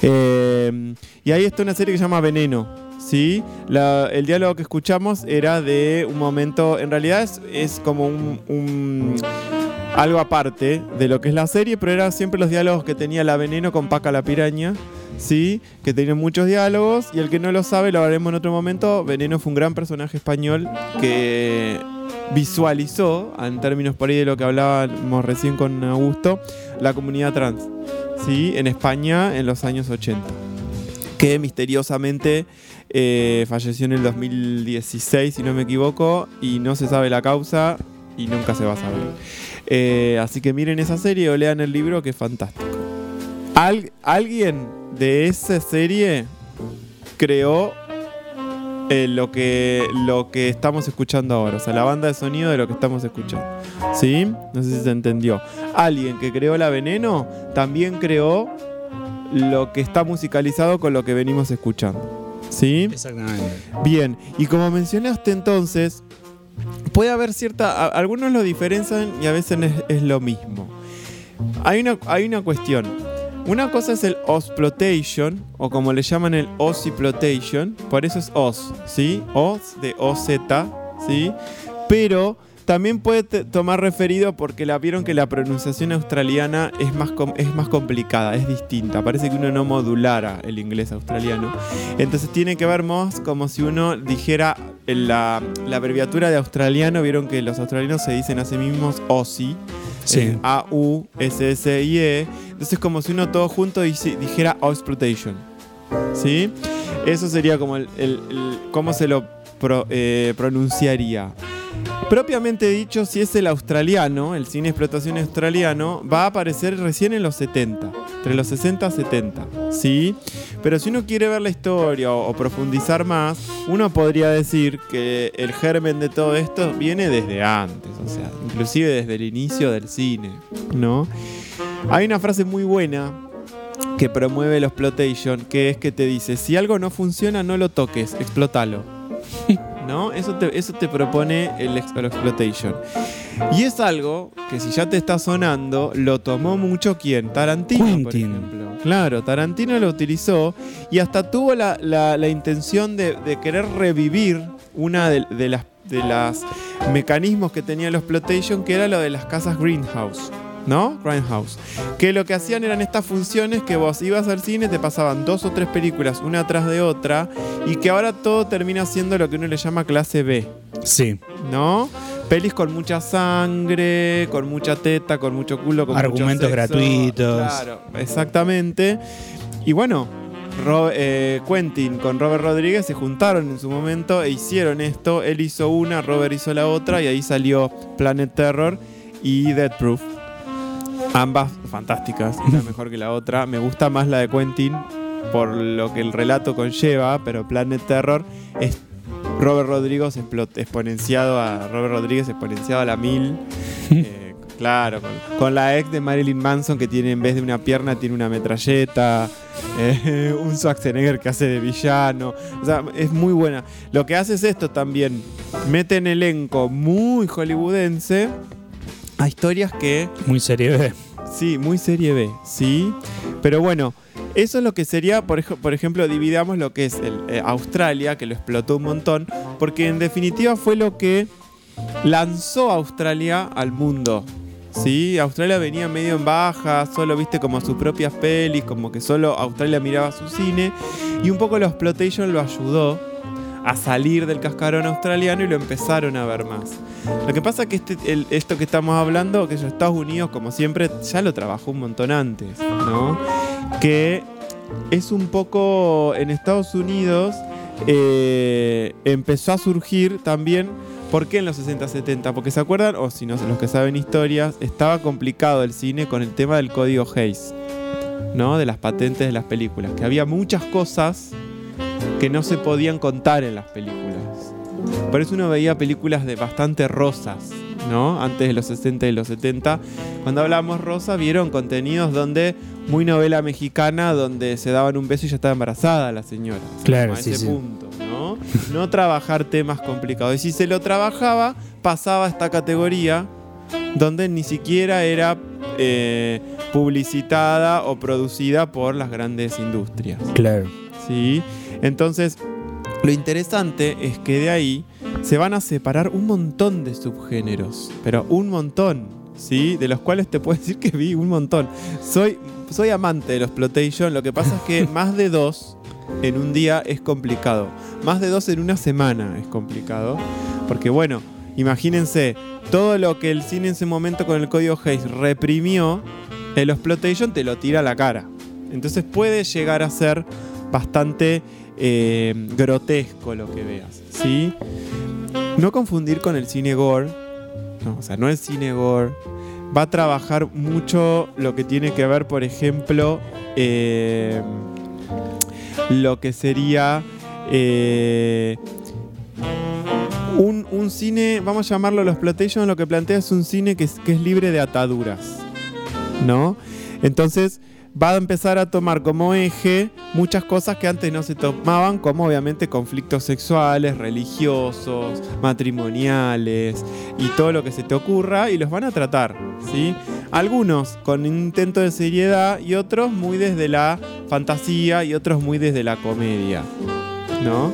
Speaker 4: Eh, y ahí está una serie que se llama Veneno, ¿sí? La- el diálogo que escuchamos era de un momento, en realidad es, es como un, un- algo aparte de lo que es la serie, pero eran siempre los diálogos que tenía la Veneno con Paca la Piraña, ¿sí? Que tiene muchos diálogos y el que no lo sabe lo haremos en otro momento. Veneno fue un gran personaje español que visualizó, en términos por ahí de lo que hablábamos recién con Augusto, la comunidad trans, ¿sí? En España en los años 80 que misteriosamente eh, falleció en el 2016, si no me equivoco, y no se sabe la causa y nunca se va a saber. Eh, así que miren esa serie o lean el libro que es fantástico. Al- alguien de esa serie creó eh, lo, que, lo que estamos escuchando ahora, o sea, la banda de sonido de lo que estamos escuchando. ¿Sí? No sé si se entendió. Alguien que creó la veneno también creó lo que está musicalizado con lo que venimos escuchando. ¿Sí?
Speaker 1: Exactamente.
Speaker 4: Bien, y como mencionaste entonces, puede haber cierta... a- algunos lo diferencian y a veces es, es lo mismo. Hay una, hay una cuestión. Una cosa es el Osplotation, o como le llaman el Occiplotation, por eso es Os, ¿sí? Os de OZ, ¿sí? Pero también puede tomar referido porque la vieron que la pronunciación australiana es más, es más complicada, es distinta. Parece que uno no modulara el inglés australiano. Entonces tiene que ver más como si uno dijera la, la abreviatura de australiano. Vieron que los australianos se dicen a sí mismos Aussie.
Speaker 1: Sí.
Speaker 4: eh, A-U-S-S-I-E. Entonces como si uno todo junto dijera Exploitation. ¿Sí? Eso sería como el, el- el- cómo se lo pro- eh, pronunciaría. Propiamente dicho, si es el australiano, el cine explotación australiano, va a aparecer recién en los 70, entre los 60 y 70, ¿sí? Pero si uno quiere ver la historia o, o profundizar más, uno podría decir que el germen de todo esto viene desde antes, o sea, inclusive desde el inicio del cine, ¿no? Hay una frase muy buena que promueve el exploitation, que es que te dice, si algo no funciona, no lo toques, explótalo. ¿No? Eso te, eso te propone el, el exploitation. Y es algo que si ya te está sonando, lo tomó mucho quien? Tarantino, por ejemplo. Claro, Tarantino lo utilizó y hasta tuvo la, la- la intención de, de querer revivir una de, de las de las mecanismos que tenía el exploitation, que era lo de las casas greenhouse. ¿No? Grindhouse. Que lo que hacían eran estas funciones que vos ibas al cine, te pasaban dos o tres películas una tras de otra, y que ahora todo termina siendo lo que uno le llama clase B.
Speaker 1: Sí.
Speaker 4: ¿no? Pelis con mucha sangre, con mucha teta, con mucho culo, con mucho
Speaker 1: Argumentos
Speaker 4: sexo.
Speaker 1: gratuitos.
Speaker 4: Claro, exactamente. Y bueno, eh, Quentin con Robert Rodríguez se juntaron en su momento e hicieron esto. Él hizo una, Robert hizo la otra y ahí salió Planet Terror y Death Proof. Ambas fantásticas, una mejor que la otra. Me gusta más la de Quentin por lo que el relato conlleva, pero Planet Terror es Robert Rodríguez exponenciado a Robert Rodríguez exponenciado a la mil. Eh, claro, con, con la ex de Marilyn Manson que tiene en vez de una pierna tiene una metralleta. eh, un Schwarzenegger que hace de villano. O sea, es muy buena. Lo que hace es esto también. Mete en elenco muy hollywoodense a historias que
Speaker 1: Muy serie B.
Speaker 4: Sí, muy serie B, sí. Pero bueno, eso es lo que sería, por, por ejemplo, dividamos lo que es eh, Australia, que lo explotó un montón, porque en definitiva fue lo que lanzó Australia al mundo. Sí, Australia venía medio en baja, solo viste como sus propias pelis, como que solo Australia miraba su cine, y un poco la exploitation lo ayudó a salir del cascarón australiano y lo empezaron a ver más. Lo que pasa es que este, esto que estamos hablando, que Estados Unidos, como siempre, ya lo trabajó un montón antes, ¿no? Que es un poco en Estados Unidos eh, empezó a surgir también. ¿Por qué en los 60-70? Porque se acuerdan, o si no, los que saben historias, estaba complicado el cine con el tema del código Hayes, ¿no? De las patentes de las películas. Que había muchas cosas que no se podían contar en las películas. Por eso uno veía películas de bastante rosas, ¿no? Antes de los 60 y los 70. Cuando hablábamos rosa, vieron contenidos donde, muy novela mexicana, donde se daban un beso y ya estaba embarazada la señora.
Speaker 1: Claro,
Speaker 4: a
Speaker 1: sí,
Speaker 4: ese
Speaker 1: sí.
Speaker 4: punto, ¿no? No trabajar temas complicados. Y si se lo trabajaba, pasaba a esta categoría donde ni siquiera era eh, publicitada o producida por las grandes industrias.
Speaker 1: Claro.
Speaker 4: ¿sí? Entonces, lo interesante es que de ahí se van a separar un montón de subgéneros, pero un montón, ¿sí? De los cuales te puedo decir que vi un montón. Soy, soy amante de los exploitation, lo que pasa es que más de dos en un día es complicado. Más de dos en una semana es complicado, porque bueno, imagínense, todo lo que el cine en ese momento con el código Hayes reprimió, el exploitation te lo tira a la cara. Entonces puede llegar a ser bastante eh, grotesco lo que veas, ¿sí? No confundir con el cine gore, no, o sea, no es cine gore. Va a trabajar mucho lo que tiene que ver, por ejemplo, eh, lo que sería eh, un, un cine, vamos a llamarlo los exploitation, lo que plantea es un cine que es, que es libre de ataduras, ¿no? Entonces va a empezar a tomar como eje muchas cosas que antes no se tomaban, como obviamente conflictos sexuales, religiosos, matrimoniales y todo lo que se te ocurra, y los van a tratar, ¿sí? Algunos con intento de seriedad y otros muy desde la fantasía y otros muy desde la comedia, ¿no?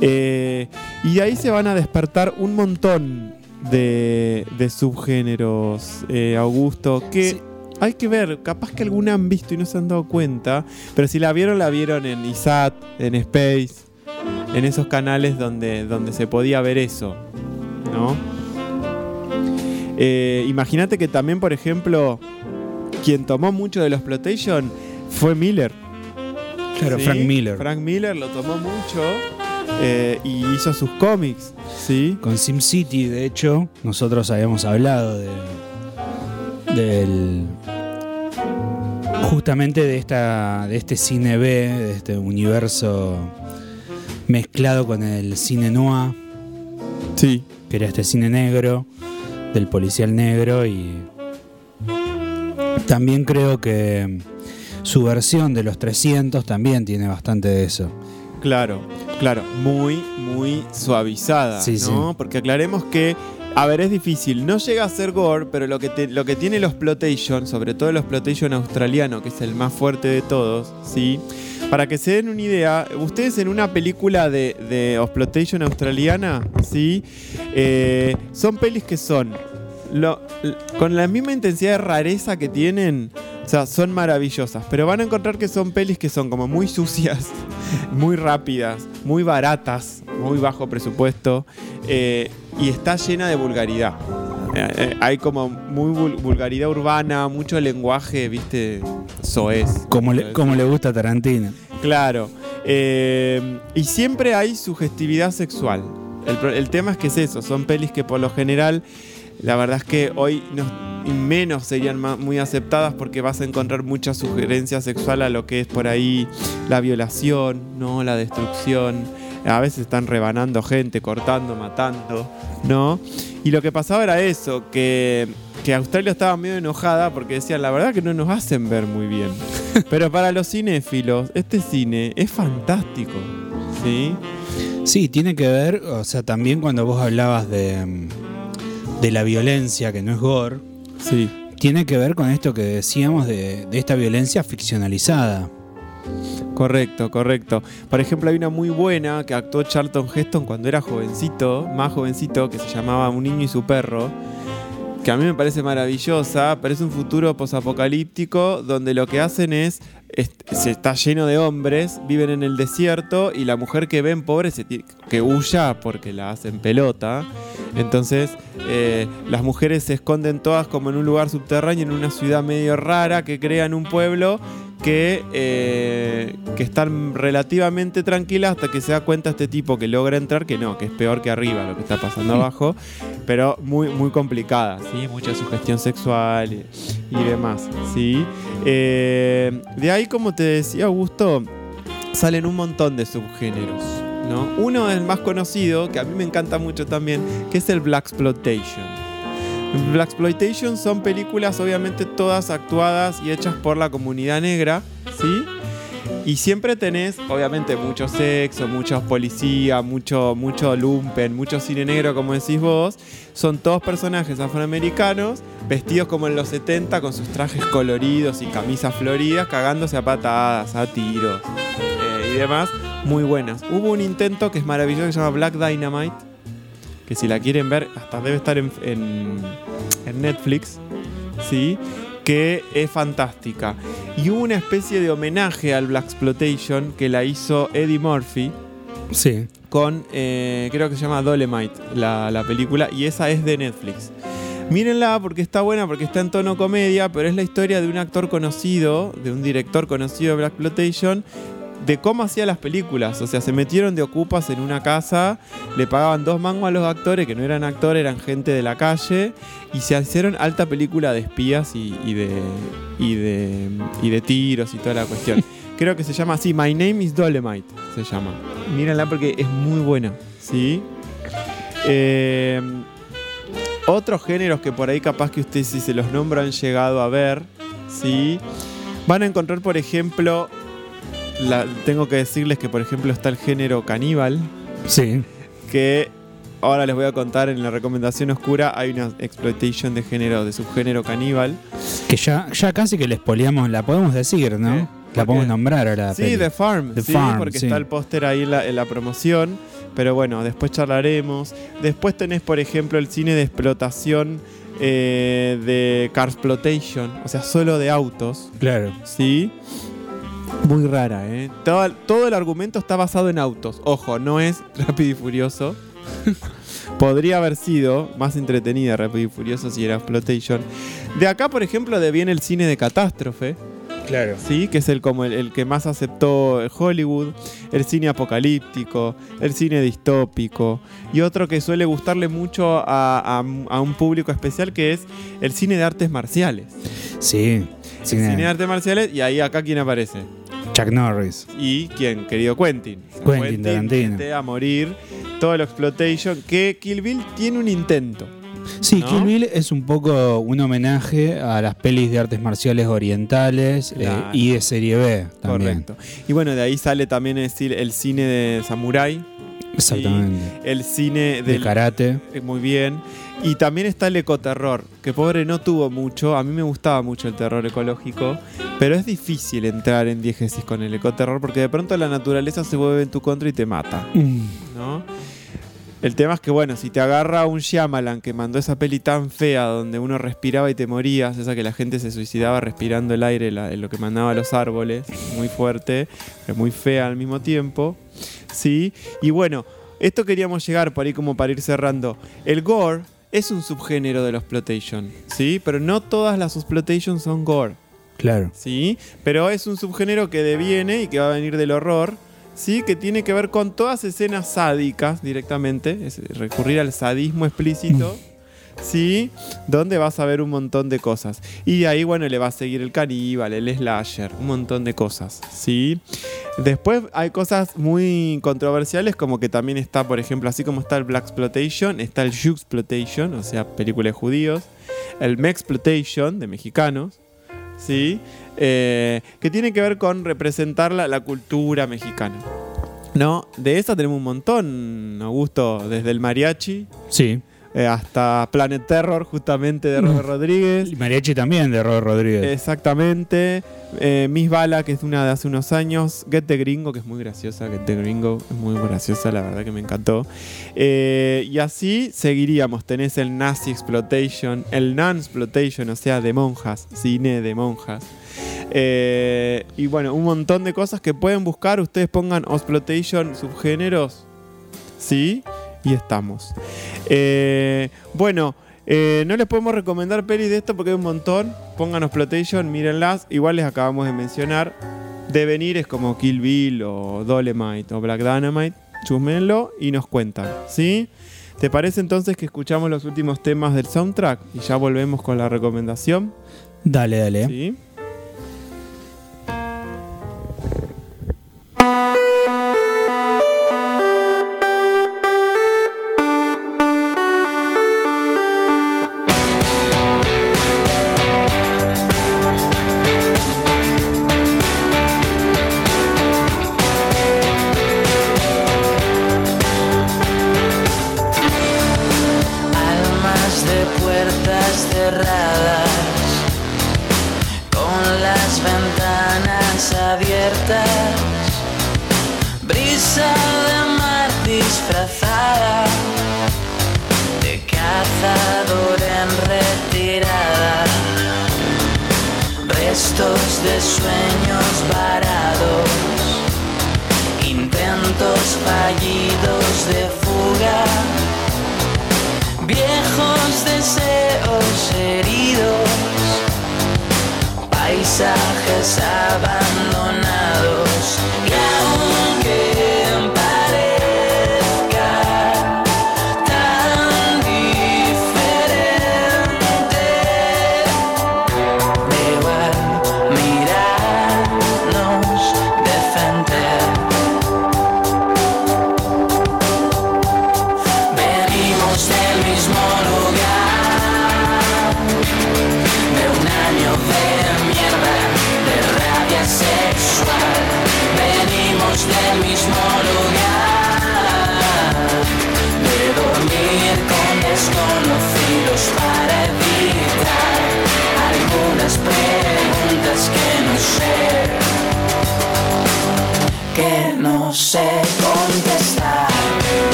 Speaker 4: Eh, y ahí se van a despertar un montón de, subgéneros, eh, Augusto, que. Hay que ver, capaz que alguna han visto y no se han dado cuenta, pero si la vieron, la vieron en ISAT, en Space, en esos canales donde, donde se podía ver eso, ¿no? Eh, Imagínate que también, por ejemplo, quien tomó mucho de los exploitation fue Miller.
Speaker 1: Claro, Frank Miller.
Speaker 4: Frank Miller lo tomó mucho eh, y hizo sus cómics, ¿sí?
Speaker 1: Con SimCity, de hecho, nosotros habíamos hablado de, del justamente de esta de este cine B, de este universo mezclado con el cine noir,
Speaker 4: Sí.
Speaker 1: que era este cine negro del policial negro y también creo que su versión de los 300 también tiene bastante de eso.
Speaker 4: Claro, claro, muy, muy suavizada,
Speaker 1: Sí,
Speaker 4: ¿no?
Speaker 1: sí.
Speaker 4: Porque aclaremos que, a ver, es difícil, no llega a ser gore, pero lo que, lo que tiene los Plotation, sobre todo los Plotation australiano, que es el más fuerte de todos, ¿sí? Para que se den una idea, ustedes en una película de, de australiana, ¿sí? Eh, son pelis que son con la misma intensidad de rareza que tienen, o sea, son maravillosas. Pero van a encontrar que son pelis que son como muy sucias, muy rápidas, muy baratas, muy bajo presupuesto, eh, y está llena de vulgaridad. Eh, eh, hay como muy vul- vulgaridad urbana, mucho lenguaje, viste, soez.
Speaker 1: Como le, como le gusta a Tarantino.
Speaker 4: Claro. Eh, y siempre hay sugestividad sexual. El, tema es que es eso, son pelis que por lo general, la verdad es que hoy menos serían muy aceptadas porque vas a encontrar mucha sugerencia sexual a lo que es por ahí la violación, ¿no? La destrucción. A veces están rebanando gente, cortando, matando, ¿no? Y lo que pasaba era eso, que, que Australia estaba medio enojada porque decían, la verdad que no nos hacen ver muy bien. Pero para los cinéfilos, este cine es fantástico, ¿sí?
Speaker 1: Sí, tiene que ver, o sea, también cuando vos hablabas de, de la violencia, que no es gore,
Speaker 4: Sí.
Speaker 1: tiene que ver con esto que decíamos de, de esta violencia ficcionalizada.
Speaker 4: Correcto, correcto. Por ejemplo, hay una muy buena que actuó Charlton Heston cuando era jovencito, más jovencito, que se llamaba Un niño y su perro, que a mí me parece maravillosa, pero es un futuro posapocalíptico donde lo que hacen es, se está lleno de hombres, viven en el desierto y la mujer que ven pobre se ti- que huya porque la hacen pelota. Entonces, eh, las mujeres se esconden todas como en un lugar subterráneo, en una ciudad medio rara que crean un pueblo que, eh, que están relativamente tranquilas hasta que se da cuenta este tipo que logra entrar que no, que es peor que arriba lo que está pasando abajo, pero muy, muy complicada, ¿sí? Mucha sugestión sexual y, y demás, ¿sí? Eh, de ahí, como te decía Augusto, salen un montón de subgéneros, ¿no? Uno es el más conocido, que a mí me encanta mucho también, que es el Black Exploitation. Black Exploitation son películas obviamente todas actuadas y hechas por la comunidad negra, ¿sí? Y siempre tenés, obviamente, mucho sexo, muchos policía, mucho, mucho lumpen, mucho cine negro, como decís vos. Son todos personajes afroamericanos, vestidos como en los 70, con sus trajes coloridos y camisas floridas, cagándose a patadas, a tiros eh, y demás. Muy buenas. Hubo un intento que es maravilloso que se llama Black Dynamite, que si la quieren ver, hasta debe estar en, en- en Netflix, ¿sí? Que es fantástica. Y hubo una especie de homenaje al Black Exploitation que la hizo Eddie Murphy
Speaker 1: Sí.
Speaker 4: con, eh, creo que se llama Dolemite, la, la película, y esa es de Netflix. Mírenla porque está buena, porque está en tono comedia, pero es la historia de un actor conocido, de un director conocido de Black Exploitation, de cómo hacía las películas. O sea, se metieron de ocupas en una casa, le pagaban dos mangos a los actores, que no eran actores, eran gente de la calle, y se hicieron alta película de espías y, y de, y, de, y de tiros y toda la cuestión. Creo que se llama así, My Name is Dolemite, se llama. Mírenla porque es muy buena, ¿sí? Eh, otros géneros que por ahí capaz que ustedes si se los nombran han llegado a ver, ¿sí? Van a encontrar, por ejemplo, la- tengo que decirles que por ejemplo está el género caníbal,
Speaker 1: Sí.
Speaker 4: que ahora les voy a contar en la recomendación oscura, hay una exploitation de género, de subgénero caníbal.
Speaker 1: Que ya, ya casi que le espoleamos, la podemos decir, ¿no?
Speaker 4: ¿Eh?
Speaker 1: La
Speaker 4: ¿Por
Speaker 1: podemos nombrar ahora.
Speaker 4: Sí, The Farm.
Speaker 1: The
Speaker 4: sí,
Speaker 1: Farm,
Speaker 4: porque
Speaker 1: sí.
Speaker 4: está el póster ahí en la, en la promoción. Pero bueno, después charlaremos. Después tenés, por ejemplo, el cine de explotación eh, de Carsplotation. O sea, solo de autos.
Speaker 1: Claro.
Speaker 4: ¿Sí? Muy rara, ¿eh? Todo, todo el argumento está basado en autos. Ojo, no es Rápido y Furioso. Podría haber sido más entretenida Rápido y Furioso si era Exploitation. De acá, por ejemplo, viene el cine de catástrofe.
Speaker 1: Claro.
Speaker 4: ¿sí? que es el, como el, el que más aceptó Hollywood, el cine apocalíptico, el cine distópico, y otro que suele gustarle mucho a, a- a un público especial que es el cine de artes marciales.
Speaker 1: Sí.
Speaker 4: El
Speaker 1: Cine-
Speaker 4: cine de artes marciales, y ahí acá quién aparece.
Speaker 1: Chuck Norris.
Speaker 4: ¿Y quién? Querido Quentin.
Speaker 1: Quentin Tarantino.
Speaker 4: a morir todo el exploitation, que Kill Bill tiene un intento.
Speaker 1: Sí,
Speaker 4: ¿No?
Speaker 1: Kill Bill es un poco un homenaje a las pelis de artes marciales orientales eh, y de serie B también.
Speaker 4: Correcto. Y bueno, de ahí sale también el, el cine de Samurai,
Speaker 1: Exactamente.
Speaker 4: el cine
Speaker 1: De
Speaker 4: del
Speaker 1: karate.
Speaker 4: Eh, Muy bien. Y también está el ecoterror, que pobre no tuvo mucho. A mí me gustaba mucho el terror ecológico, pero es difícil entrar en diegesis con el ecoterror porque de pronto la naturaleza se vuelve en tu contra y te mata. ¿no? El tema es que, bueno, si te agarra un Shyamalan que mandó esa peli tan fea donde uno respiraba y te morías, esa que la gente se suicidaba respirando el aire, la- lo que mandaba los árboles, muy fuerte, pero muy fea al mismo tiempo, ¿sí? Y bueno, esto queríamos llegar por ahí como para ir cerrando. El gore es un subgénero de los exploitation, ¿sí? Pero no todas las exploitation son gore.
Speaker 1: Claro.
Speaker 4: ¿sí? Pero es un subgénero que deviene y que va a venir del horror, ¿sí? Que tiene que ver con todas escenas sádicas directamente, es recurrir al sadismo explícito, ¿sí? Donde vas a ver un montón de cosas. Y de ahí, bueno, le va a seguir el caníbal, el slasher, un montón de cosas, ¿sí? Después hay cosas muy controversiales como que también está, por ejemplo, así como está el Black Exploitation, está el Exploitation, o sea, película de judíos, el Mexploitation de mexicanos, ¿sí? Eh, que tiene que ver con representar la, la cultura mexicana. ¿No? De esa tenemos un montón, Augusto, desde el mariachi
Speaker 1: Sí.
Speaker 4: Eh, hasta Planet Terror, justamente de Robert Rodríguez.
Speaker 1: Y Mariachi también de Robert Rodríguez.
Speaker 4: Exactamente. Eh, Miss Bala, que es una de hace unos años. Get the Gringo, que es muy graciosa. Get the Gringo es muy graciosa, la verdad que me encantó. Eh, y así seguiríamos. Tenés el Nazi Exploitation, el Non-Exploitation, o sea, de monjas, cine de monjas. Eh, y bueno, un montón de cosas que pueden buscar. Ustedes pongan Exploitation subgéneros. ¿Sí? Y estamos. Eh, bueno, eh, no les podemos recomendar pelis de esto porque hay un montón. Pongan Exploitation, mírenlas. Igual les acabamos de mencionar. Devenir es como Kill Bill o Dolemite o Black Dynamite. Chúmenlo y nos cuentan. ¿Sí? ¿Te parece entonces que escuchamos los últimos temas del soundtrack? Y ya volvemos con la recomendación.
Speaker 1: Dale, dale.
Speaker 4: ¿Sí?
Speaker 8: De cazador en retirada, restos de sueños varados, intentos fallidos de fuga viejos deseos heridos, paisajes abandonados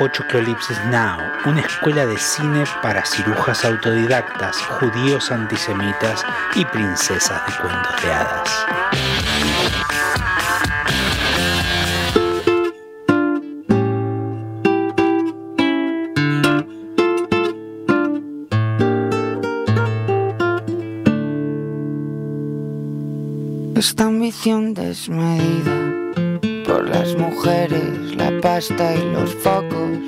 Speaker 5: Apochoclolipsis Now, una escuela de cine para cirujas autodidactas, judíos antisemitas y princesas de cuentos de hadas.
Speaker 9: Esta ambición desmedida por las mujeres, pasta y los focos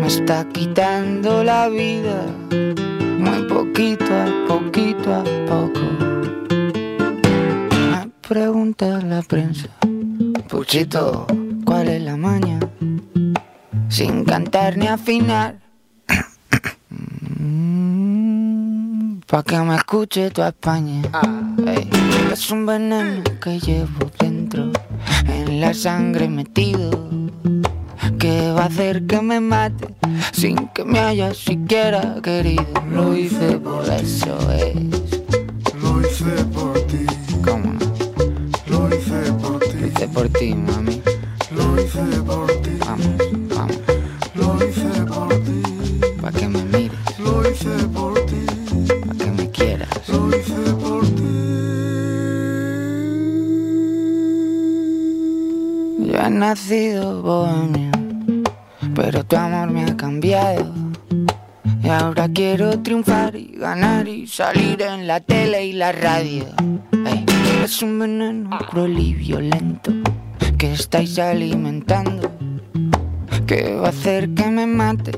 Speaker 9: me está quitando la vida muy poquito a poquito a poco. Me pregunta la prensa, Puchito, ¿cuál es la maña? Sin cantar ni afinar. Pa' que me escuche toda España. Ey, es un veneno que llevo dentro, en la sangre metido, que va a hacer que me mate sin que me haya siquiera querido. Lo hice por eso es.
Speaker 10: Lo hice por ti,
Speaker 9: ¿Cómo no?
Speaker 10: lo hice por ti,
Speaker 9: Lo hice por ti, mami.
Speaker 10: lo hice por ti,
Speaker 9: nacido bohemio, pero tu amor me ha cambiado. Y ahora quiero triunfar y ganar y salir en la tele y la radio. Es un veneno cruel y violento que estáis alimentando. Que va a hacer que me mate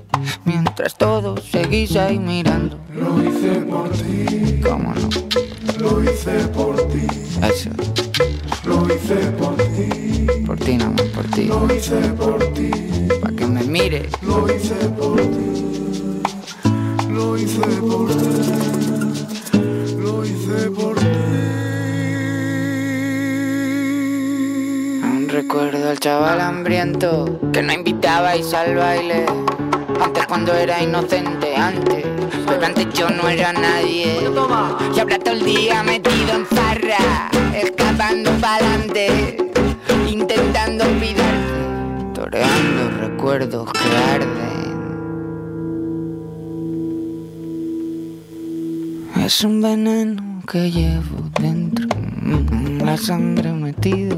Speaker 9: mientras todos seguís ahí mirando.
Speaker 10: Lo hice por ti,
Speaker 9: ¿Cómo no?
Speaker 10: lo hice por ti,
Speaker 9: Eso,
Speaker 10: lo hice por ti,
Speaker 9: por ti nada más, por ti.
Speaker 10: lo hice por ti,
Speaker 9: Pa' que me mires.
Speaker 10: lo hice por ti, lo hice por ti, lo hice por ti.
Speaker 9: Aún recuerdo al chaval hambriento que no invitabais al baile. Antes cuando era inocente, antes. Pero antes yo no era nadie. Y ahora todo el día metido en farra, escapando pa'lante, intentando olvidarte, toreando recuerdos que arden. Es un veneno que llevo dentro, en la sangre metido,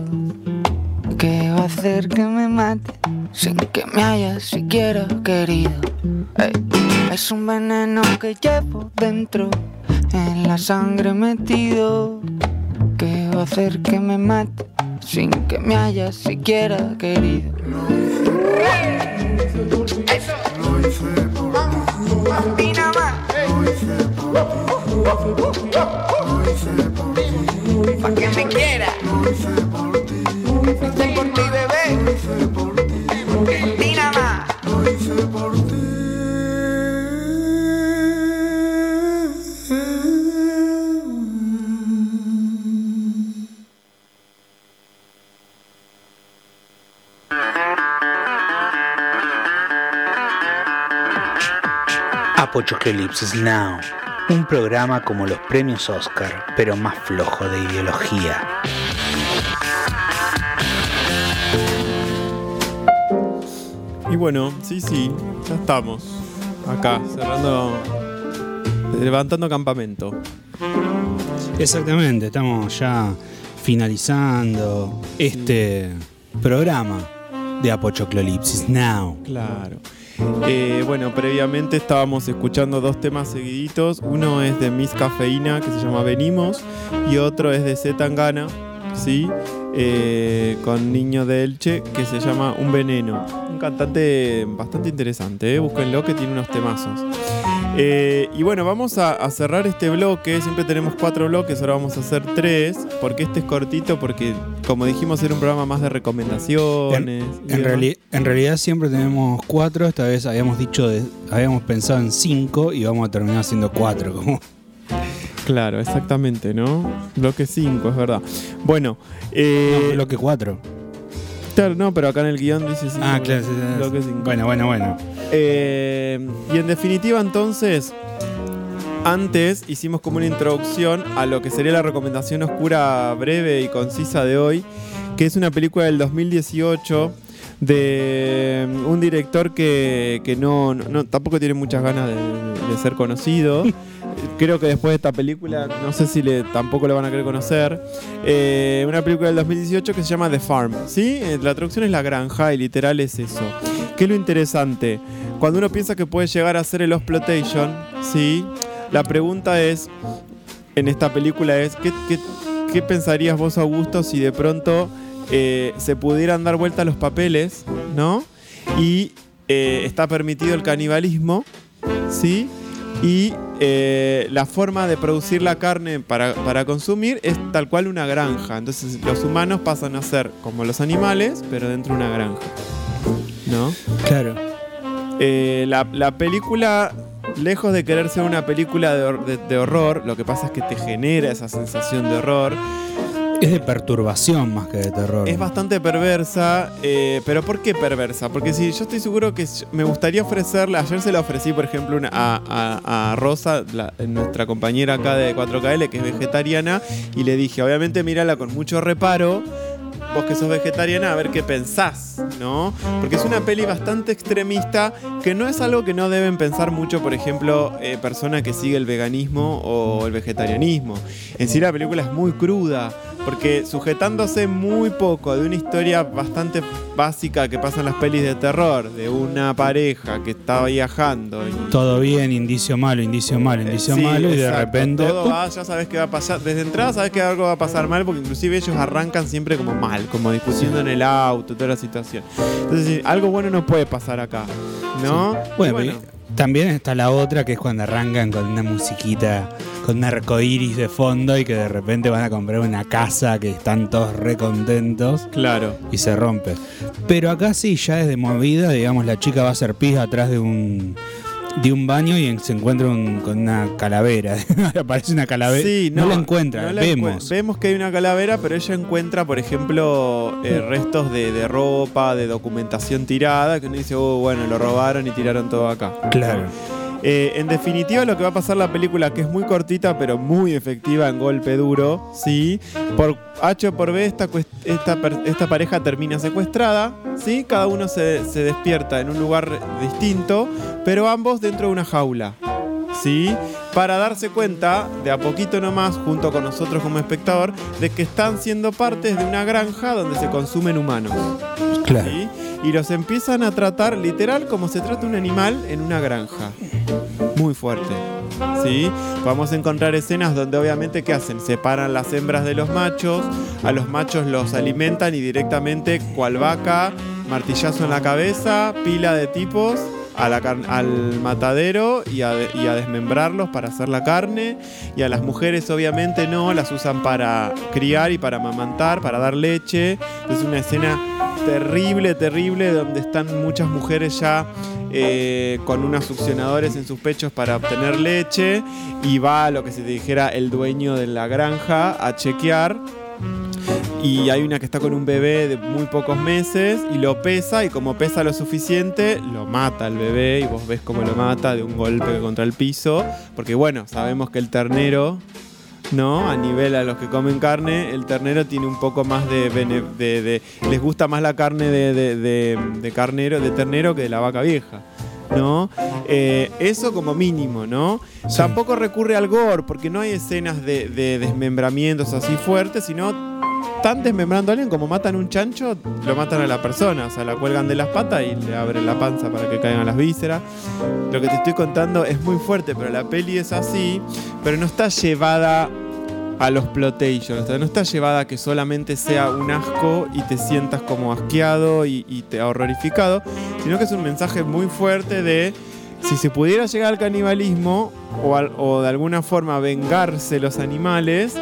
Speaker 9: que va a hacer que me mate sin que me haya siquiera querido. Es un veneno que llevo dentro, en la sangre metido, hacer que me mate sin que me haya siquiera querido. Eso. Y nada más. Pa' que me quiera.
Speaker 5: Apochoclolipsis Now, un programa como los premios Oscar, pero más flojo de ideología.
Speaker 4: Y bueno, sí, sí, ya estamos. Acá, cerrando. Levantando campamento.
Speaker 1: Exactamente, estamos ya finalizando este programa de Apochoclolipsis Now.
Speaker 4: Claro. Eh, bueno, previamente estábamos escuchando dos temas seguiditos. Uno es de Miss Cafeína, que se llama Venimos, y otro es de Z Tangana, ¿sí? Eh, con Niño de Elche, que se llama Un Veneno. Un cantante bastante interesante, ¿eh? búsquenlo, que tiene unos temazos. Eh, y bueno, vamos a, a cerrar este bloque. Siempre tenemos cuatro bloques, ahora vamos a hacer tres. Porque este es cortito, porque como dijimos, era un programa más de recomendaciones.
Speaker 1: En,
Speaker 4: demás.
Speaker 1: reali- en realidad siempre tenemos cuatro, esta vez habíamos dicho, de- habíamos pensado en cinco y vamos a terminar siendo cuatro. Como,
Speaker 4: Claro, exactamente, ¿no? Bloque 5, es verdad. Bueno, eh,
Speaker 1: no, bloque cuatro.
Speaker 4: Claro, no, pero acá en el guion dice 5.
Speaker 1: Ah, claro, sí, sí, sí.
Speaker 4: Bloque 5.
Speaker 1: Bueno, bueno, bueno.
Speaker 4: Eh, y en definitiva, entonces, antes hicimos como una introducción a lo que sería la recomendación oscura breve y concisa de hoy, que es una película del 2018 de un director que, que no, no- tampoco tiene muchas ganas de, de ser conocido. Creo que después de esta película, no sé si le, tampoco lo van a querer conocer. Eh, una película del 2018 que se llama The Farm. ¿sí? Eh, La traducción es La Granja y literal es eso. ¿Qué es lo interesante? Cuando uno piensa que puede llegar a ser el exploitation, ¿sí? la pregunta es, en esta película es, ¿qué, qué- qué pensarías vos, Augusto, si de pronto eh, se pudieran dar vuelta los papeles, ¿no? Y eh, está permitido el canibalismo, ¿sí? Y eh, la forma de producir la carne para, para consumir es tal cual una granja. Entonces los humanos pasan a ser como los animales, pero dentro de una granja. ¿No?
Speaker 1: Claro.
Speaker 4: La, la película, lejos de querer ser una película de- de horror, lo que pasa es que te genera esa sensación de horror.
Speaker 1: Es de perturbación más que de terror.
Speaker 4: Es bastante perversa, eh, pero ¿por qué perversa? Porque si yo estoy seguro que me gustaría ofrecerle, ayer se la ofrecí, por ejemplo, a, Rosa, nuestra compañera acá de 4KL, que es vegetariana, y le dije, obviamente mírala con mucho reparo, vos que sos vegetariana, a ver qué pensás, ¿no? Porque es una peli bastante extremista, que no es algo que no deben pensar mucho, por ejemplo, eh, persona que sigue el veganismo o el vegetarianismo. En sí la película es muy cruda, porque sujetándose muy poco de una historia bastante básica que pasa en las pelis de terror, de una pareja que está viajando y
Speaker 1: Todo bien, indicio malo, indicio malo, indicio
Speaker 4: Sí,
Speaker 1: malo, y de repente.
Speaker 4: Todo va, ya sabes que va a pasar. Desde entrada sabes que algo va a pasar mal, porque inclusive ellos arrancan siempre como mal, como discutiendo en el auto, toda la situación. Entonces, algo bueno no puede pasar acá, ¿no?
Speaker 1: Bueno,
Speaker 4: Y
Speaker 1: pero también está la otra que es cuando arrancan con una musiquita, con un arcoíris de fondo y que de repente van a comprar una casa que están todos re contentos.
Speaker 4: Claro.
Speaker 1: Y se rompe. Pero acá sí, ya es de movida, digamos, la chica va a hacer pis atrás de un de un baño y se encuentra un- con una calavera. Aparece una calavera.
Speaker 4: Sí,
Speaker 1: no, la encuentra,
Speaker 4: no la
Speaker 1: vemos.
Speaker 4: vemos que hay una calavera, pero ella encuentra, por ejemplo, eh, restos de, de ropa, de documentación tirada, que uno dice, oh, bueno, lo robaron y tiraron todo acá.
Speaker 1: Claro.
Speaker 4: Eh, en definitiva, lo que va a pasar la película, que es muy cortita, pero muy efectiva en golpe duro, ¿sí? Por H o por B, esta, esta, pareja termina secuestrada, ¿sí? Cada uno se despierta en un lugar distinto, pero ambos dentro de una jaula, ¿sí? Para darse cuenta, de a poquito nomás, junto con nosotros como espectador, de que están siendo partes de una granja donde se consumen humanos.
Speaker 1: Claro.
Speaker 4: ¿sí? Y los empiezan a tratar literal como se trata un animal en una granja. Muy fuerte. ¿Sí? Vamos a encontrar escenas donde obviamente ¿qué hacen? Separan las hembras de los machos, a los machos los alimentan y directamente cual vaca, martillazo en la cabeza, pila de tipos a la al matadero y a, de- y a desmembrarlos para hacer la carne. Y a las mujeres obviamente no, las usan para criar y para amamantar, para dar leche. Es una escena terrible, terrible, donde están muchas mujeres ya eh, con unos succionadores en sus pechos para obtener leche. Y va lo que se dijera el dueño de la granja a chequear. Y hay una que está con un bebé de muy pocos meses y lo pesa y como pesa lo suficiente, lo mata al bebé y vos ves cómo lo mata de un golpe contra el piso. Porque bueno, sabemos que el ternero, ¿no? A nivel a los que comen carne, el ternero tiene un poco más de... bene- de- de- les gusta más la carne de, de- de- de carnero, de ternero que de la vaca vieja. ¿No? Eh, eso como mínimo, ¿no? Tampoco recurre al gore, porque no hay escenas de, de desmembramientos así fuertes, sino están desmembrando a alguien como matan un chancho, lo matan a la persona, o sea, la cuelgan de las patas y le abren la panza para que caigan las vísceras. Lo que te estoy contando es muy fuerte, pero la peli es así, pero no está llevada a los plotation, o sea, no está llevada a que solamente sea un asco y te sientas como asqueado y, y te horrorificado, sino que es un mensaje muy fuerte de si se pudiera llegar al canibalismo o, al- o de alguna forma vengarse los animales,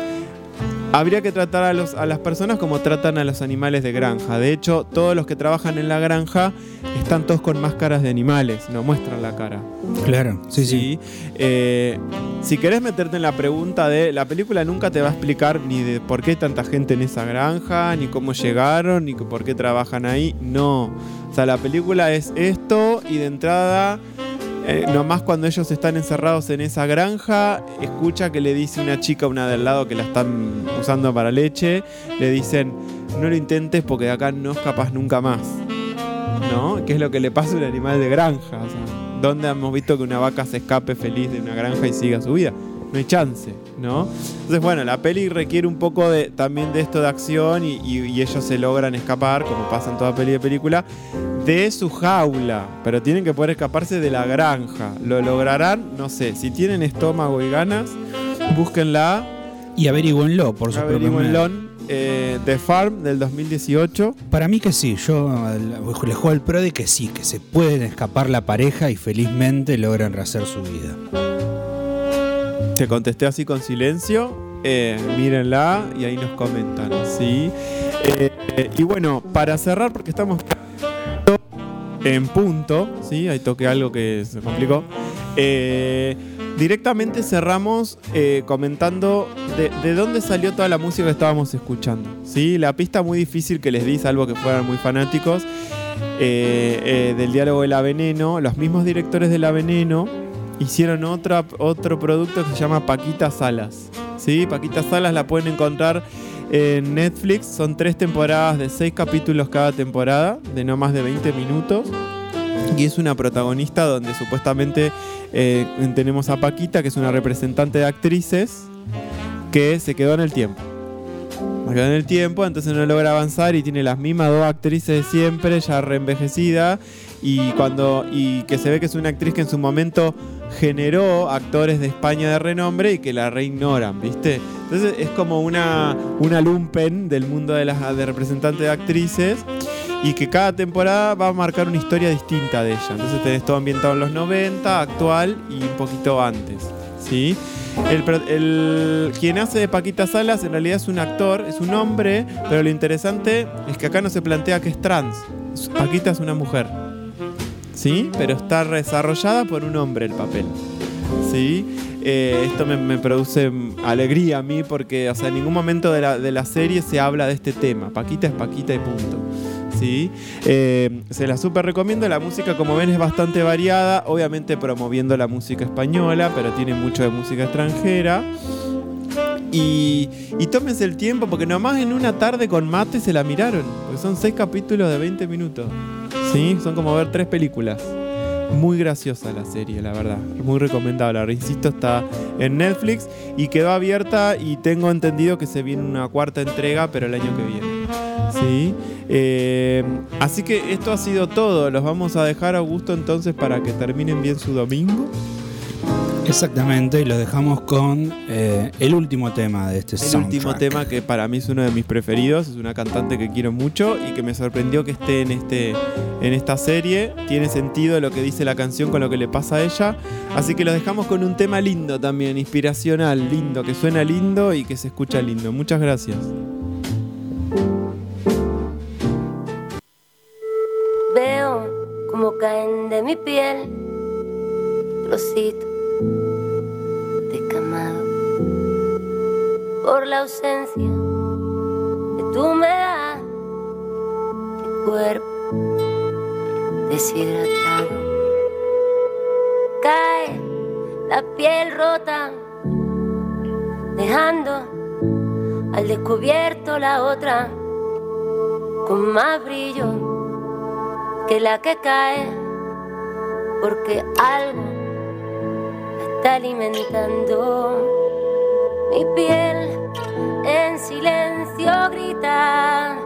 Speaker 4: habría que tratar a, los, a las personas como tratan a los animales de granja. De hecho, todos los que trabajan en la granja están todos con máscaras de animales, no muestran la cara.
Speaker 1: Claro, sí, sí.
Speaker 4: Eh, si querés meterte en la pregunta de la película nunca te va a explicar ni de por qué hay tanta gente en esa granja, ni cómo llegaron, ni por qué trabajan ahí. No. O sea, la película es esto y de entrada, eh, nomás cuando ellos están encerrados en esa granja, escucha que le dice una chica, una del lado que la están usando para leche, le dicen, no lo intentes porque de acá no escapas nunca más. ¿no? ¿Qué es lo que le pasa a un animal de granja? ¿Dónde hemos visto que una vaca se escape feliz de una granja y siga su vida? No hay chance, ¿no? Entonces, bueno, la peli requiere un poco de, también de esto de acción y, y- y ellos se logran escapar, como pasa en toda peli de película, de su jaula. Pero tienen que poder escaparse de la granja. ¿Lo lograrán? No sé. Si tienen estómago y ganas, búsquenla.
Speaker 1: Y averigüenlo por su.
Speaker 4: Averigüenlo. Eh, The Farm del 2018.
Speaker 1: Para mí que sí, yo le juego al pro de que sí, que se pueden escapar la pareja y felizmente logran rehacer su vida.
Speaker 4: Te contesté así con silencio. Eh, mírenla y ahí nos comentan. ¿sí? Eh, y bueno, para cerrar, porque estamos en punto, ¿sí? ahí toqué algo que se complicó. Eh, directamente cerramos comentando de, de dónde salió toda la música que estábamos escuchando. ¿sí? La pista muy difícil que les di, salvo que fueran muy fanáticos, del diálogo de La Veneno. Los mismos directores de La Veneno hicieron otra, otro producto que se llama Paquita Salas. ¿sí? Paquita Salas la pueden encontrar en Netflix. Son tres temporadas de seis capítulos cada temporada, de no más de 20 minutos. Y es una protagonista donde supuestamente eh, tenemos a Paquita, que es una representante de actrices, que se quedó en el tiempo. Se quedó en el tiempo, entonces no logra avanzar y tiene las mismas dos actrices de siempre, ya reenvejecida. Y cuando. Y que se ve que es una actriz que en su momento generó actores de España de renombre y que la reignoran, ¿viste? Entonces es como una, una lumpen del mundo de las de representantes de actrices y que cada temporada va a marcar una historia distinta de ella. Entonces tenés todo ambientado en los 90, actual y un poquito antes, ¿sí? El, quien hace de Paquita Salas en realidad es un actor, es un hombre, pero lo interesante es que acá no se plantea que es trans. Paquita es una mujer, ¿sí? Pero está desarrollada por un hombre el papel, ¿sí? Eh, esto me, produce alegría a mí porque, o sea, en ningún momento de la, de la serie se habla de este tema. Paquita es Paquita y punto. ¿sí? Eh, se la súper recomiendo. La música, como ven, es bastante variada. Obviamente promoviendo la música española, pero tiene mucho de música extranjera. Y, y tómense el tiempo, porque nomás en una tarde con mate se la miraron. Porque son seis capítulos de 20 minutos. ¿Sí? Son como ver tres películas. Muy graciosa la serie, la verdad. Muy recomendable. Insisto, está en Netflix y quedó abierta y tengo entendido que se viene una cuarta entrega, pero el año que viene. ¿Sí? Eh, así que esto ha sido todo. Los vamos a dejar a gusto entonces para que terminen bien su domingo.
Speaker 1: Exactamente, y lo dejamos con eh, el último tema de este
Speaker 4: El
Speaker 1: soundtrack.
Speaker 4: último tema que para mí es uno de mis preferidos, es una cantante que quiero mucho y que me sorprendió que esté en, este, en esta serie. Tiene sentido lo que dice la canción con lo que le pasa a ella. Así que los dejamos con un tema lindo también, inspiracional, lindo, que suena lindo y que se escucha lindo. Muchas gracias.
Speaker 11: Veo como caen de mi piel trocitos por la ausencia de tu humedad, mi cuerpo deshidratado. Cae la piel rota, dejando al descubierto la otra con más brillo que la que cae, porque algo está alimentando. Mi piel en silencio grita,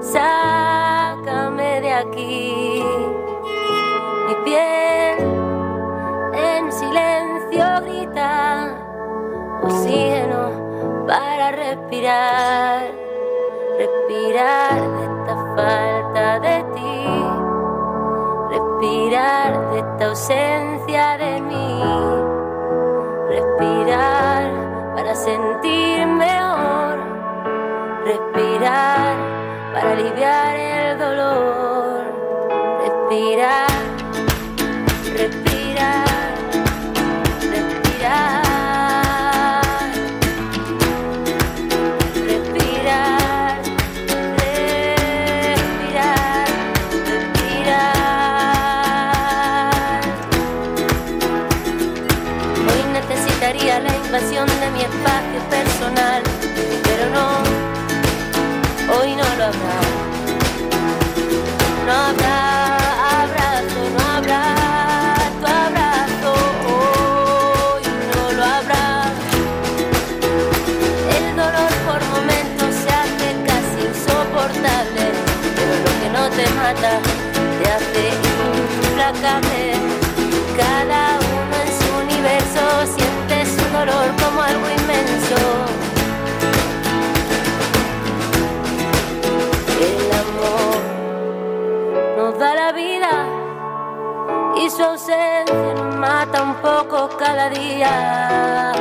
Speaker 11: sácame de aquí. Mi piel en silencio grita, oxígeno para respirar, respirar de esta falta de ti respirar de esta ausencia de mí, respirar para sentir mejor, respirar para aliviar el dolor, respirar, Cada uno en su universo siente su dolor como algo inmenso. El amor nos da la vida y su ausencia nos mata un poco cada día.